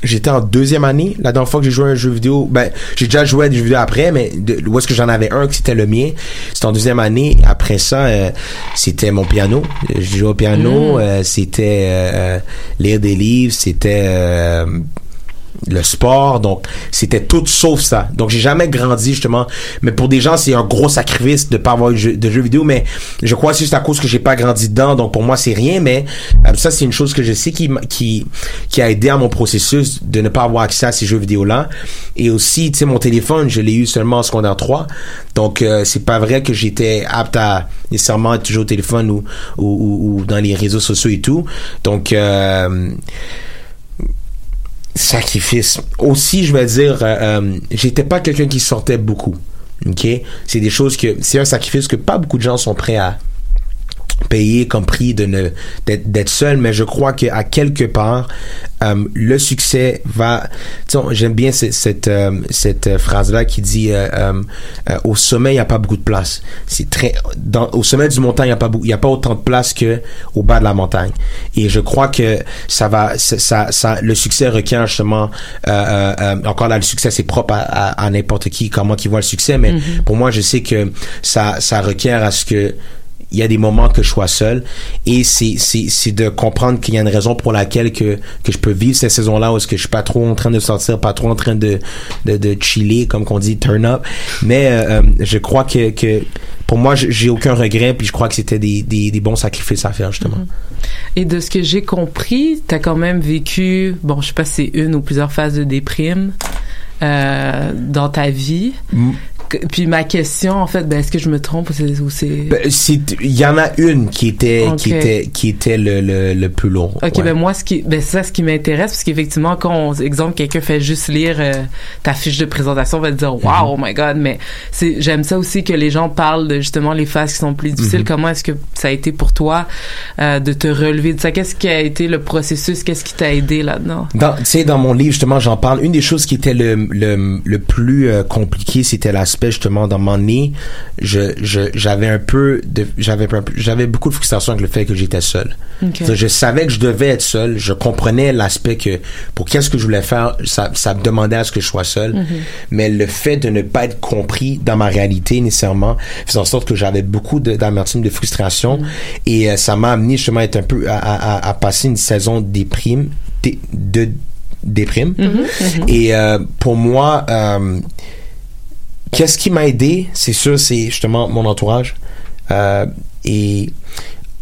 J'étais en deuxième année. La dernière fois que j'ai joué à un jeu vidéo, ben, j'ai déjà joué à des jeux vidéo après, mais de, où est-ce que j'en avais un que c'était le mien? C'était en deuxième année. Après ça, euh, c'était mon piano. J'ai joué au piano. Mm. euh, c'était euh, euh, lire des livres. C'était euh, le sport. Donc, c'était tout sauf ça. Donc, j'ai jamais grandi, justement. Mais pour des gens, c'est un gros sacrifice de pas avoir de jeux, de jeux vidéo. Mais je crois c'est juste à cause que j'ai pas grandi dedans. Donc, pour moi, c'est rien. Mais euh, ça, c'est une chose que je sais qui, qui, qui a aidé à mon processus de ne pas avoir accès à ces jeux vidéo-là. Et aussi, tu sais, mon téléphone, je l'ai eu seulement en secondaire 3. Donc, euh, c'est pas vrai que j'étais apte à nécessairement être toujours au téléphone ou, ou, ou, ou dans les réseaux sociaux et tout. Donc, euh, sacrifice. Aussi, je vais dire, euh, euh, j'étais pas quelqu'un qui sortait beaucoup. Ok, c'est des choses que c'est un sacrifice que pas beaucoup de gens sont prêts à payer comme prix de ne d'être seul. Mais je crois que à quelque part euh, le succès va j'aime bien cette cette, euh, cette phrase là qui dit euh, euh, euh, au sommet il y a pas beaucoup de place. C'est très dans au sommet du montagne il y a pas il y a pas autant de place que au bas de la montagne. Et je crois que ça va ça ça, le succès requiert justement euh, euh, euh, encore là le succès c'est propre à, à, à n'importe qui comment qui voit le succès. Mais Mhm. pour moi je sais que ça ça requiert à ce que il y a des moments que je sois seul. Et c'est c'est c'est de comprendre qu'il y a une raison pour laquelle que que je peux vivre cette saison là où est-ce que je suis pas trop en train de sortir pas trop en train de de, de chiller comme qu'on dit turn up. Mais euh, euh, je crois que que pour moi j'ai aucun regret puis je crois que c'était des, des des bons sacrifices à faire justement. Et de ce que j'ai compris, t'as quand même vécu, bon, je sais pas si c'est une ou plusieurs phases de déprime euh, dans ta vie. Puis ma question, en fait, ben, est-ce que je me trompe ou c'est... Ben, il y en a une qui était qui était qui était le le, le plus long Ok, Ouais. ben moi, ce qui, ben c'est ça ce qui m'intéresse, parce qu'effectivement, quand, on, exemple, quelqu'un fait juste lire euh, ta fiche de présentation, on va te dire, wow, oh my god, mais c'est, j'aime ça aussi que les gens parlent de justement les phases qui sont plus difficiles. Mhm. Comment est-ce que ça a été pour toi euh, de te relever de ça? Qu'est-ce qui a été le processus? Qu'est-ce qui t'a aidé là-dedans? Dans, tu sais, dans mon livre, justement, j'en parle. Une des choses qui était le, le, le plus euh, compliqué, c'était justement, dans mon nez. Je, je, j'avais un peu de, j'avais beaucoup de frustration avec le fait que j'étais seul. Je savais que je devais être seul. Je comprenais l'aspect que, pour qu'est-ce que je voulais faire, ça, ça me demandait à ce que je sois seul. Mhm. Mais le fait de ne pas être compris dans ma réalité, nécessairement, faisait en sorte que j'avais beaucoup de, d'amertume, de frustration. Et euh, ça m'a amené, justement, à être un peu, à, à, à- à passer une saison déprime, dé- de déprime. Mhm, mhm. Et euh, pour moi, euh, qu'est-ce qui m'a aidé, c'est sûr, c'est justement mon entourage. Euh, et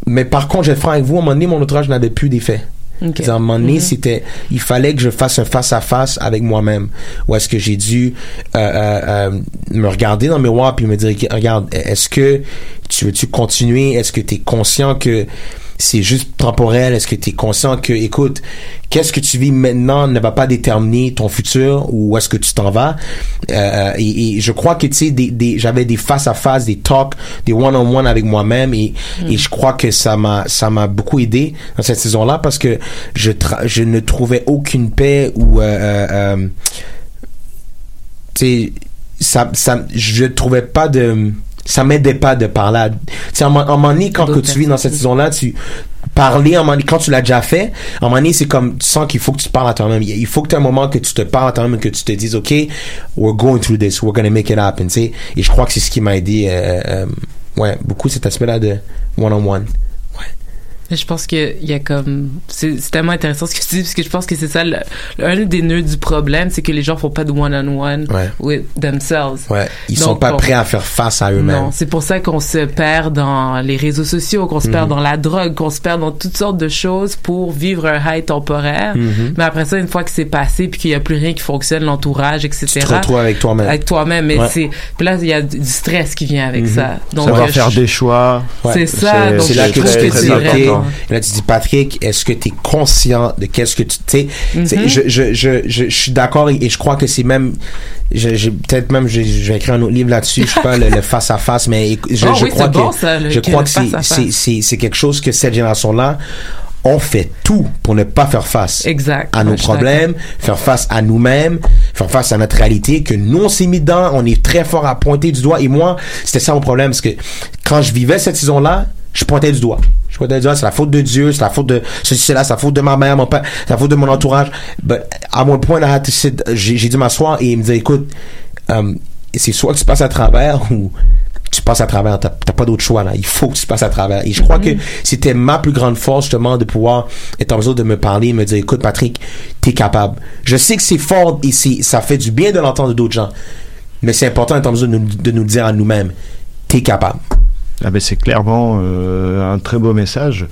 mais par contre, je vais être franc avec vous, à un moment donné, mon entourage n'avait plus d'effet. Ok. C'est-à-dire, À un moment donné, Mhm. c'était, il fallait que je fasse un face à face avec moi-même. Ou est-ce que j'ai dû euh, euh, euh, me regarder dans le miroir puis me dire, regarde, est-ce que tu veux-tu continuer? Est-ce que tu es conscient que c'est juste temporel Est-ce que tu es conscient que, écoute, qu'est-ce que tu vis maintenant ne va pas déterminer ton futur ou où est-ce que tu t'en vas? Euh, et, et je crois que tu sais, des, des, j'avais des face à face, des talks, des one on one avec moi-même et, Mm. et je crois que ça m'a ça m'a beaucoup aidé dans cette saison-là parce que je je ne trouvais aucune paix ou euh, euh, euh, tu sais ça ça je trouvais pas de ça m'aidait pas de parler à- tu sais à un moment donné quand que tu vis dans cette saison-là tu parler, un moment quand tu l'as déjà fait, un moment donné, c'est comme, tu sens qu'il faut que tu parles à toi-même. Il faut que tu aies un moment que tu te parles à toi-même, que tu te dises, OK, we're going through this, we're gonna make it happen, tu sais. Et je crois que c'est ce qui m'a aidé, euh, euh, ouais, beaucoup cet aspect-là de one-on-one. Je pense qu'il y a comme c'est tellement intéressant ce que tu dis parce que je pense que c'est ça le, un des nœuds du problème c'est que les gens font pas de one on one Ouais. with themselves. Ouais. Ils sont Donc, pas on- prêts à faire face à eux-mêmes. Non, c'est pour ça qu'on se perd dans les réseaux sociaux, qu'on se perd Mhm. dans la drogue, qu'on se perd dans toutes sortes de choses pour vivre un high temporaire. Mhm. Mais après ça, une fois que c'est passé puis qu'il y a plus rien qui fonctionne, l'entourage, etc. Tu te retrouves avec toi-même. Avec toi-même, mais Ouais. c'est puis là il y a du stress qui vient avec Mhm. ça. Donc Savoir euh, faire je- des choix. C'est ça, donc c'est là je que trouve que c'est vraiment- là tu dis, Patrick, est-ce que tu es conscient de qu'est-ce que tu, tu Mhm. je, je, je, je, suis d'accord et, et je crois que c'est même, je- j'ai peut-être même, je, vais écrire un autre livre là-dessus, je sais pas, le, le face à face, mais je, Oh je oui, crois que, bon, ça, le- je crois que c'est, quelque chose que cette génération-là, on fait tout pour ne pas faire face Exact. à nos Ouais, problèmes, faire face à nous-mêmes, faire face à notre réalité, que nous on s'est mis dedans, on est très fort à pointer du doigt. Et moi, c'était ça mon problème, parce que quand je vivais cette saison-là, je pointais du doigt. Je pointais du doigt, c'est la faute de Dieu, c'est la faute de ceci, cela, c'est la faute de ma mère, mon père, c'est la faute de mon entourage. But à mon point, j'ai dû m'asseoir et il me disait, écoute, euh, c'est soit que tu passes à travers ou tu passes à travers, t'as pas d'autre choix là. Il faut que tu passes à travers. Et je crois que c'était ma plus grande force justement de pouvoir être en mesure de me parler, et me dire, écoute Patrick, t'es capable. Je sais que c'est fort et c'est ça fait du bien de l'entendre d'autres gens, mais c'est important d'être en mesure de nous, de nous le dire à nous-mêmes, t'es capable. Ah ben c'est clairement euh, un très beau message.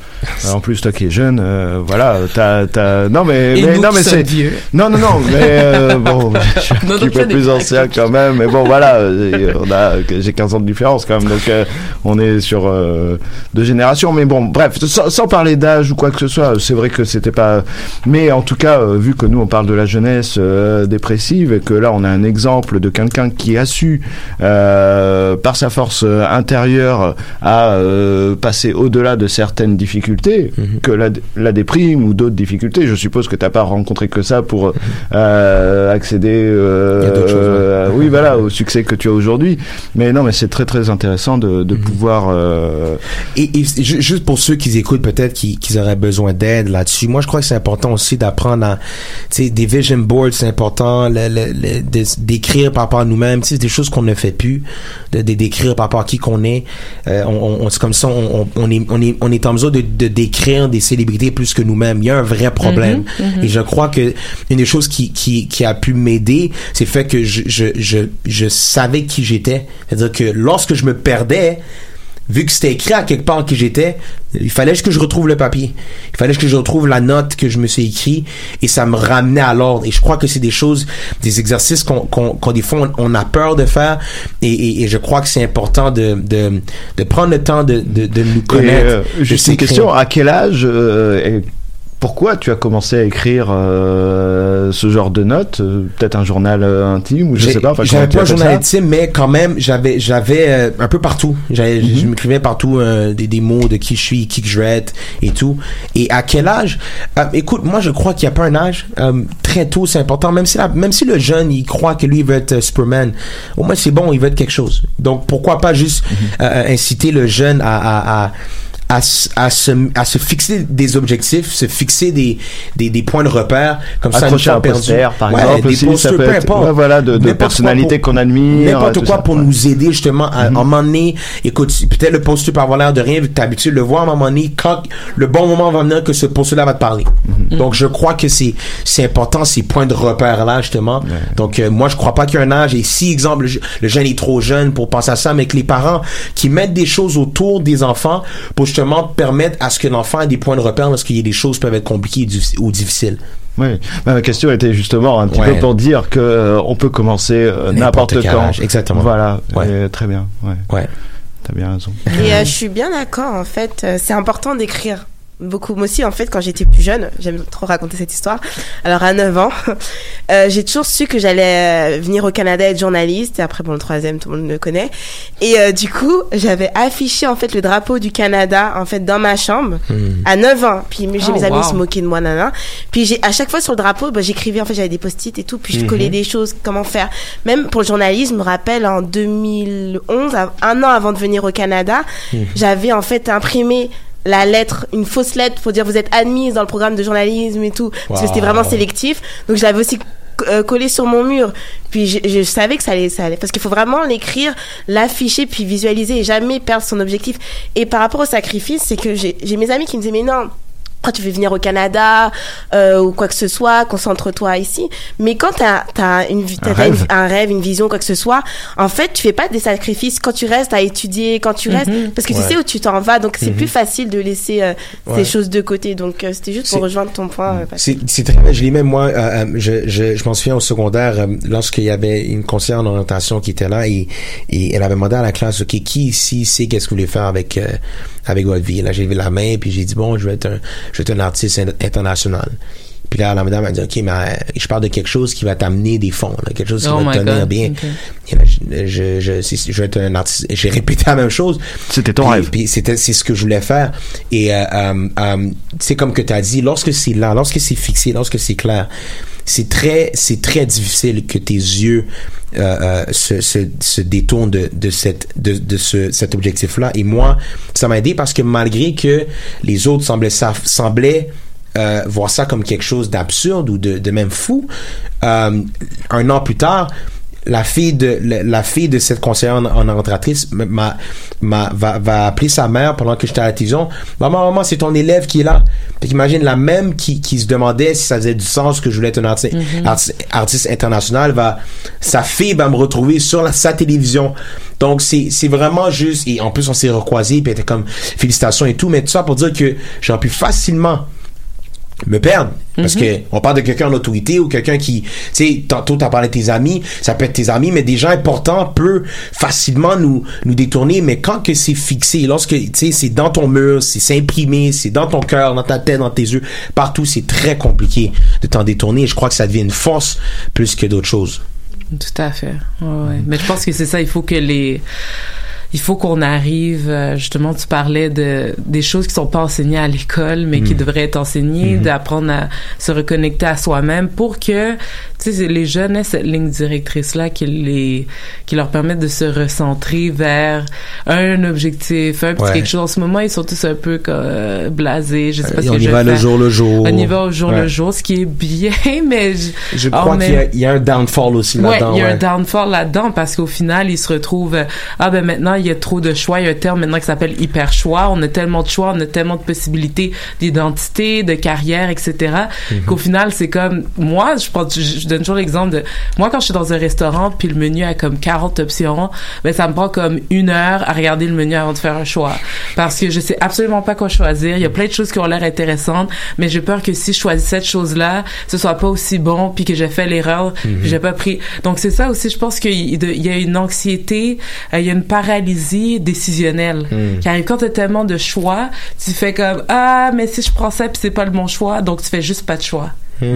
En plus toi qui es jeune, euh, voilà, t'as, t'as... non mais, non mais c'est vieux. non non non mais euh, bon, je suis un petit peu plus ancien quand même, mais bon voilà, euh, on a j'ai 15 ans de différence quand même, donc euh, on est sur euh, deux générations. Mais bon, bref, sans, sans parler d'âge ou quoi que ce soit, c'est vrai que c'était pas. Mais en tout cas, vu que nous on parle de la jeunesse dépressive et que là on a un exemple de quelqu'un qui a su euh, par sa force intérieure à euh, passer au-delà de certaines difficultés Mhm. que la, la déprime ou d'autres difficultés. Je suppose que t'as pas rencontré que ça pour euh, accéder euh, choses, euh, oui voilà au succès que tu as aujourd'hui. Mais non mais c'est très très intéressant de, de pouvoir euh, Et, et ju- juste pour ceux qui écoutent peut-être qui, qui auraient besoin d'aide là-dessus, moi je crois que c'est important aussi d'apprendre à, tu sais, des vision boards, c'est important, d'écrire par rapport à nous-mêmes, tu sais, des choses qu'on ne fait plus, de, de- d'écrire par rapport à qui qu'on est. Euh, on, on- c'est comme ça, on, on, est, on est, on est en mesure de, de décrire des célébrités plus que nous-mêmes. Il y a un vrai problème. Mhm, mhm. Et je crois que une des choses qui, qui, qui a pu m'aider, c'est le fait que je, je, je, je savais qui j'étais. C'est-à-dire que lorsque je me perdais, vu que c'était écrit à quelque part qui j'étais, il fallait que je retrouve le papier. Il fallait que je retrouve la note que je me suis écrit et ça me ramenait à l'ordre. Et je crois que c'est des choses, des exercices qu'on, qu'on, qu'on des fois on, on a peur de faire et, et, et je crois que c'est important de, de, de prendre le temps de, de, de nous et, connaître. euh, de juste une question à quel âge euh, pourquoi tu as commencé à écrire euh, ce genre de notes euh, Peut-être un journal euh, intime ou je sais pas. enfin, J'avais pas un journal ça? intime, mais quand même, j'avais, j'avais euh, un peu partout. J'avais- Mhm. Je m'écrivais partout euh, des, des mots de qui je suis, qui que je vais être et tout. Et à quel âge? Euh, Écoute, moi, je crois qu'il n'y a pas un âge. Euh, très tôt, c'est important. Même si, la- même si le jeune, il croit que lui, il veut être Superman, au moins, c'est bon, il veut être quelque chose. Donc, pourquoi pas juste Mhm. euh, inciter le jeune à, à, à à, se- à, se, à se fixer des objectifs, se fixer des, des, des points de repère, comme ça, Accrocher une un perdu. poster, par Ouais, exemple, des ça posters, peut peu être- importe. ouais, voilà, de- de personnalités qu'on admire, N'importe quoi ça, pour ouais. nous aider justement à, à un moment donné. Écoute, peut-être le poster peut avoir l'air de rien vu que t'as l'habitude de le voir à un moment donné. Quand le bon moment va venir que ce poster-là va te parler. Donc je crois que c'est c'est important ces points de repère là justement. Donc euh, moi je crois pas qu'il y a un âge et si exemple le, le jeune est trop jeune pour penser à ça, mais que les parents qui mettent des choses autour des enfants pour justement permettre à ce que l'enfant ait des points de repère lorsqu'il y a des choses qui peuvent être compliquées ou difficiles. Oui, ma question était justement un petit Ouais. peu pour dire que euh, on peut commencer euh, N'importe quand. âge, exactement. Voilà, Ouais. Et très bien. Ouais. Ouais. T'as bien raison. Et euh, je suis bien d'accord, en fait. euh, c'est important d'écrire. Beaucoup. Moi aussi, en fait, quand j'étais plus jeune, j'aime trop raconter cette histoire. Alors, à 9 ans, euh, j'ai toujours su que j'allais euh, venir au Canada être journaliste. Et après, bon, le troisième, tout le monde le connaît. Et euh, du coup, j'avais affiché, en fait, le drapeau du Canada, en fait, dans ma chambre, à 9 ans. Puis j'ai Oh, mes amis wow. se moquaient de moi, nana. Puis j'ai, à chaque fois sur le drapeau, bah, j'écrivais, en fait, j'avais des post-it et tout. Puis je Mhm. collais des choses, comment faire. Même pour le journalisme, je me rappelle, en 2011, av- un an avant de venir au Canada, Mhm. j'avais en fait imprimé la lettre, une fausse lettre pour dire vous êtes admise dans le programme de journalisme et tout, parce que c'était vraiment sélectif. Donc je l'avais aussi euh, collé sur mon mur. Puis je, je savais que ça allait, ça allait, parce qu'il faut vraiment l'écrire, l'afficher, puis visualiser et jamais perdre son objectif. Et par rapport au sacrifice, c'est que j'ai j'ai mes amis qui me disaient mais non. Quand tu veux venir au Canada euh, ou quoi que ce soit, concentre-toi ici. Mais quand t'as as une, vi- Un t'as une- rêve. un rêve, une vision, quoi que ce soit, en fait, tu fais pas des sacrifices quand tu restes à étudier, quand tu restes, Mhm. parce que Ouais. tu sais où tu t'en vas. Donc c'est Mhm. plus facile de laisser euh, Ouais. ces choses de côté. Donc euh, c'était juste pour rejoindre ton point. euh, C'est très. Je l'ai même, moi, euh, euh, je, je, je m'en souviens au secondaire, euh, lorsqu'il y avait une conseillère en orientation qui était là et, et elle avait demandé à la classe, OK, qui ici sait qu'est-ce que vous voulez faire avec, euh, avec votre vie? Là, j'ai levé la main puis j'ai dit, bon, je vais être un, c'est un artiste international. Puis là, la madame a dit, OK, mais euh, je parle de quelque chose qui va t'amener des fonds, là, quelque chose qui Oh va te tenir God. bien. Ok. Et là, je, je, je, je vais être un artiste. J'ai répété la même chose. C'était ton Puis- rêve. Puis c'était, c'est ce que je voulais faire. Et euh, euh, euh, c'est comme que tu as dit, lorsque c'est là, lorsque c'est fixé, lorsque c'est clair, c'est très, c'est très difficile que tes yeux euh, euh, se, se, se détournent de, de cette, de, de ce, cet objectif-là. Et moi, ça m'a aidé parce que malgré que les autres semblaient, semblaient euh, voir ça comme quelque chose d'absurde ou de, de même fou, euh, un an plus tard, la fille de la, la fille de cette conseillère en, en orientatrice m'a, m'a va, va appeler sa mère pendant que j'étais à la télévision maman maman c'est ton élève qui est là. Puis imagine la même qui, qui se demandait si ça faisait du sens que je voulais être un artiste, Mhm. artiste, artiste international va sa fille va me retrouver sur la, sa télévision. Donc c'est c'est vraiment juste et en plus on s'est recroisés puis était comme félicitations et tout mais tout ça pour dire que j'aurais pu facilement me perdre parce Mhm. que on parle de quelqu'un en autorité ou quelqu'un qui tu sais tantôt t'as parlé de tes amis ça peut être tes amis mais des gens importants peuvent facilement nous nous détourner mais quand que c'est fixé lorsque tu sais c'est dans ton mur c'est c'est imprimé c'est dans ton cœur dans ta tête dans tes yeux partout c'est très compliqué de t'en détourner et je crois que ça devient une force plus que d'autres choses Tout à fait. Ouais, ouais. Mais je pense que c'est ça. Il faut que les il faut qu'on arrive euh, justement tu parlais de des choses qui sont pas enseignées à l'école mais qui Mm. devraient être enseignées Mhm. d'apprendre à se reconnecter à soi-même pour que tu sais les jeunes aient cette ligne directrice là qui les qui leur permette de se recentrer vers un objectif un petit Ouais. quelque chose en ce moment ils sont tous un peu euh, blasés je sais pas Euh, ce on que y je va vais le faire. jour le jour. on y va au jour Ouais. le jour ce qui est bien mais je, je crois qu'il y y a un downfall aussi Ouais, là-dedans il y a ouais. un downfall là-dedans parce qu'au final, ils se retrouvent ah ben maintenant il y a trop de choix, il y a un terme maintenant qui s'appelle hyper choix, on a tellement de choix, on a tellement de possibilités d'identité, de carrière, etc. Mhm. qu'au final, c'est comme moi, je pense je, je donne toujours l'exemple de moi quand je suis dans un restaurant puis le menu a comme 40 options, ben ça me prend comme une heure à regarder le menu avant de faire un choix parce que je sais absolument pas quoi choisir, il y a plein de choses qui ont l'air intéressantes, mais j'ai peur que si je choisis cette chose-là, ce soit pas aussi bon puis que j'ai fait l'erreur, Mhm. puis j'ai pas pris. Donc c'est ça aussi, je pense qu'il y a une anxiété, il y a une paralysie décisionnelle Mhm. qui arrive quand t'as tellement de choix, tu fais comme ah mais si je prends ça puis c'est pas le bon choix, donc tu fais juste pas de choix. Mhm.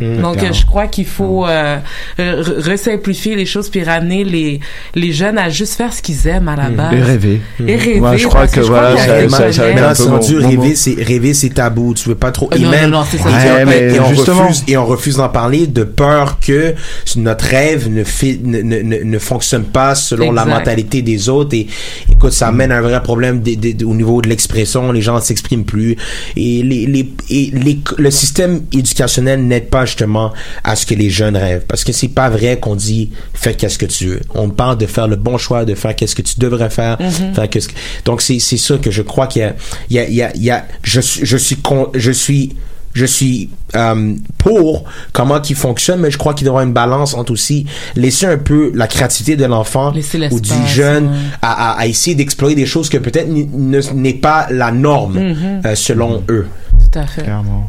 Mhm. Donc, euh, Clairement. je crois qu'il faut euh, re- resimplifier les choses puis ramener les les jeunes à juste faire ce qu'ils aiment à la base. Et rêver. Et rêver. Moi, je crois que je voilà, ça- ça- ça Maintenant, un peu c'est rendu rêver, c'est rêver, c'est tabou. Tu veux pas trop. Euh, et non, même, non, non, c'est ça. et, Ouais, et- mais et on refuse et on refuse d'en parler de peur que notre rêve ne fait, ne, ne, ne, ne fonctionne pas selon la mentalité des autres. Et écoute, ça amène un vrai problème au niveau de l'expression. Les gens ne s'expriment plus et les, les, et les, le système éducationnel n'aide pas justement à ce que les jeunes rêvent. Parce que c'est pas vrai qu'on dit fais qu'est-ce que tu veux. On parle de faire le bon choix, de faire qu'est-ce que tu devrais faire. Mhm. faire qu'est-ce que- donc c'est c'est ça que je crois qu'il y a il y a il y a, il y a je suis je suis con- je suis je suis euh, pour comment qu'il fonctionne, mais je crois qu'il doit y avoir une balance entre aussi laisser un peu la créativité de l'enfant ou du jeune ouais. à, à, à essayer d'explorer des choses que peut-être n'est pas la norme Mhm. euh, selon eux. Tout à fait. Clairement.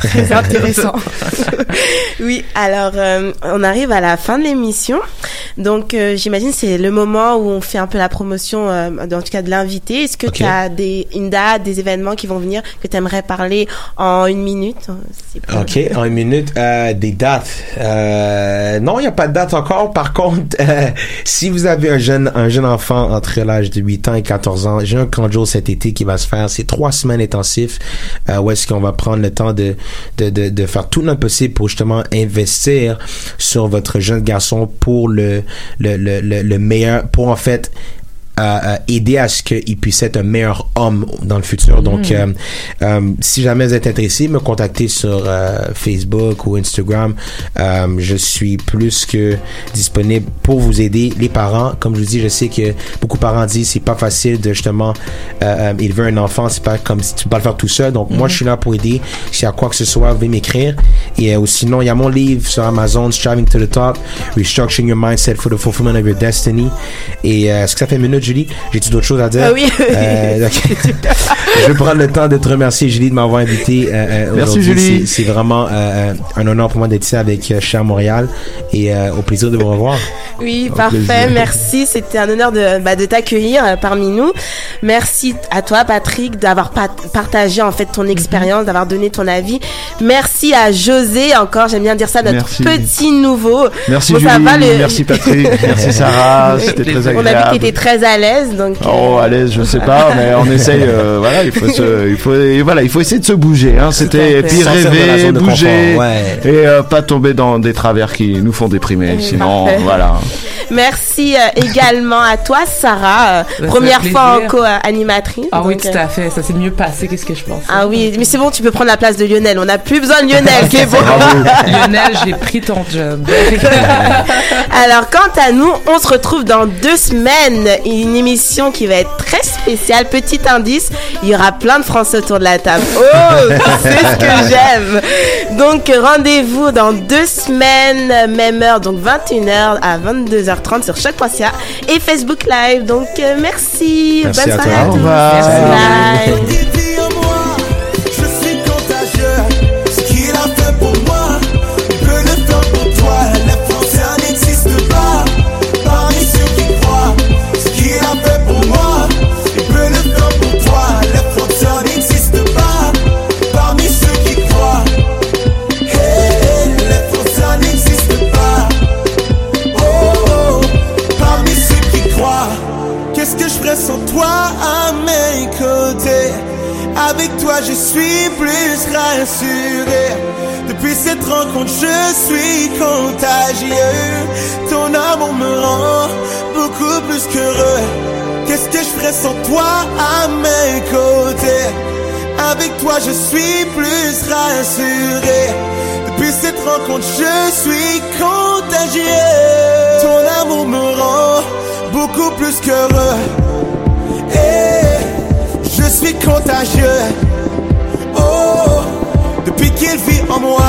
Très intéressant. oui, alors euh, on arrive à la fin de l'émission. Donc euh, j'imagine c'est le moment où on fait un peu la promotion, euh, en tout cas de l'invité. Est-ce que tu as des, une date, des événements qui vont venir que tu aimerais parler en une minute? OK, en une minute. Euh, des dates. Euh, non, il n'y a pas de date encore. Par contre, euh, si vous avez un jeune, un jeune enfant entre l'âge de 8 ans et 14 ans, j'ai un camp jour cet été qui va se faire. C'est trois semaines intensifs euh, où est-ce qu'on va prendre le temps de, de, de, de faire tout notre possible pour justement investir sur votre jeune garçon pour le, le, le, le, le meilleur, pour en fait euh, aider à ce qu'il puisse être un meilleur homme dans le futur. Donc, Mm. euh, euh, si jamais vous êtes intéressé, me contacter sur euh, Facebook ou Instagram. Je suis plus que disponible pour vous aider. Les parents, comme je vous dis, je sais que beaucoup de parents disent c'est pas facile de justement élever un enfant, c'est pas comme si tu peux pas le faire tout seul. Donc moi, je suis là pour aider. Si y a quoi que ce soit, vous pouvez m'écrire. Et sinon, il y a mon livre sur Amazon, Striving to the Top, Restructuring Your Mindset for the Fulfillment of Your Destiny. Et est-ce que ça fait une minute, Julie J'ai-tu d'autres choses à dire? Ah oui. Euh, je vais prendre le temps de te remercier, Julie, de m'avoir invité. euh, euh, Merci, aujourd'hui. Julie. C'est vraiment euh, euh, un honneur pour moi d'être ici avec euh, Cher Montréal et euh, au plaisir de vous revoir. Oui, Au parfait. plaisir. Merci. C'était un honneur de, bah, de t'accueillir parmi nous. Merci à toi, Patrick, d'avoir pa- partagé en fait ton Mhm. expérience, d'avoir donné ton avis. Merci à José, encore, j'aime bien dire ça, notre Merci. petit nouveau. Merci Bon, Julie, va, le- merci Patrick, merci Sarah, c'était très agréable. On a vu que t'étais très à l'aise, donc. Oh, à l'aise, je sais pas, mais on essaye. euh, voilà, il faut se, il faut, et voilà, il faut essayer de se bouger. Hein, C'était puis rêver, bouger, confort, ouais. et euh, pas tomber dans des travers qui nous font déprimer. Sinon, parfait. voilà. Merci euh, également à toi, Sarah, euh, première fois en co-animatrice. Ah oui, tout euh, à fait. Ça s'est mieux passé que ce que je pensais. Ah oui, mais c'est bon, tu peux prendre la place de Lionel. On n'a plus besoin de Lionel, c'est bon. Lionel, j'ai pris ton job. Alors, quant à nous, on se retrouve dans deux semaines. Une émission qui va être très spéciale. Petit indice, il y aura plein de Français autour de la table. Oh, c'est ce que j'aime. Donc, rendez-vous dans deux semaines, même heure, donc 21h à 22h30 sur choc.ca et Facebook Live. Donc, euh, merci. Merci Bonne à soirée toi. à Au tous. revoir. Merci. Bye. Je je suis plus rassuré. Depuis cette rencontre, je suis contagieux. Ton amour me rend beaucoup plus qu'heureux. Qu'est-ce que je ferais sans toi à mes côtés? Avec toi, je suis plus rassuré. Depuis cette rencontre, je suis contagieux. Ton amour me rend beaucoup plus qu'heureux. Et je suis contagieux. Depuis qu'il vit en moi.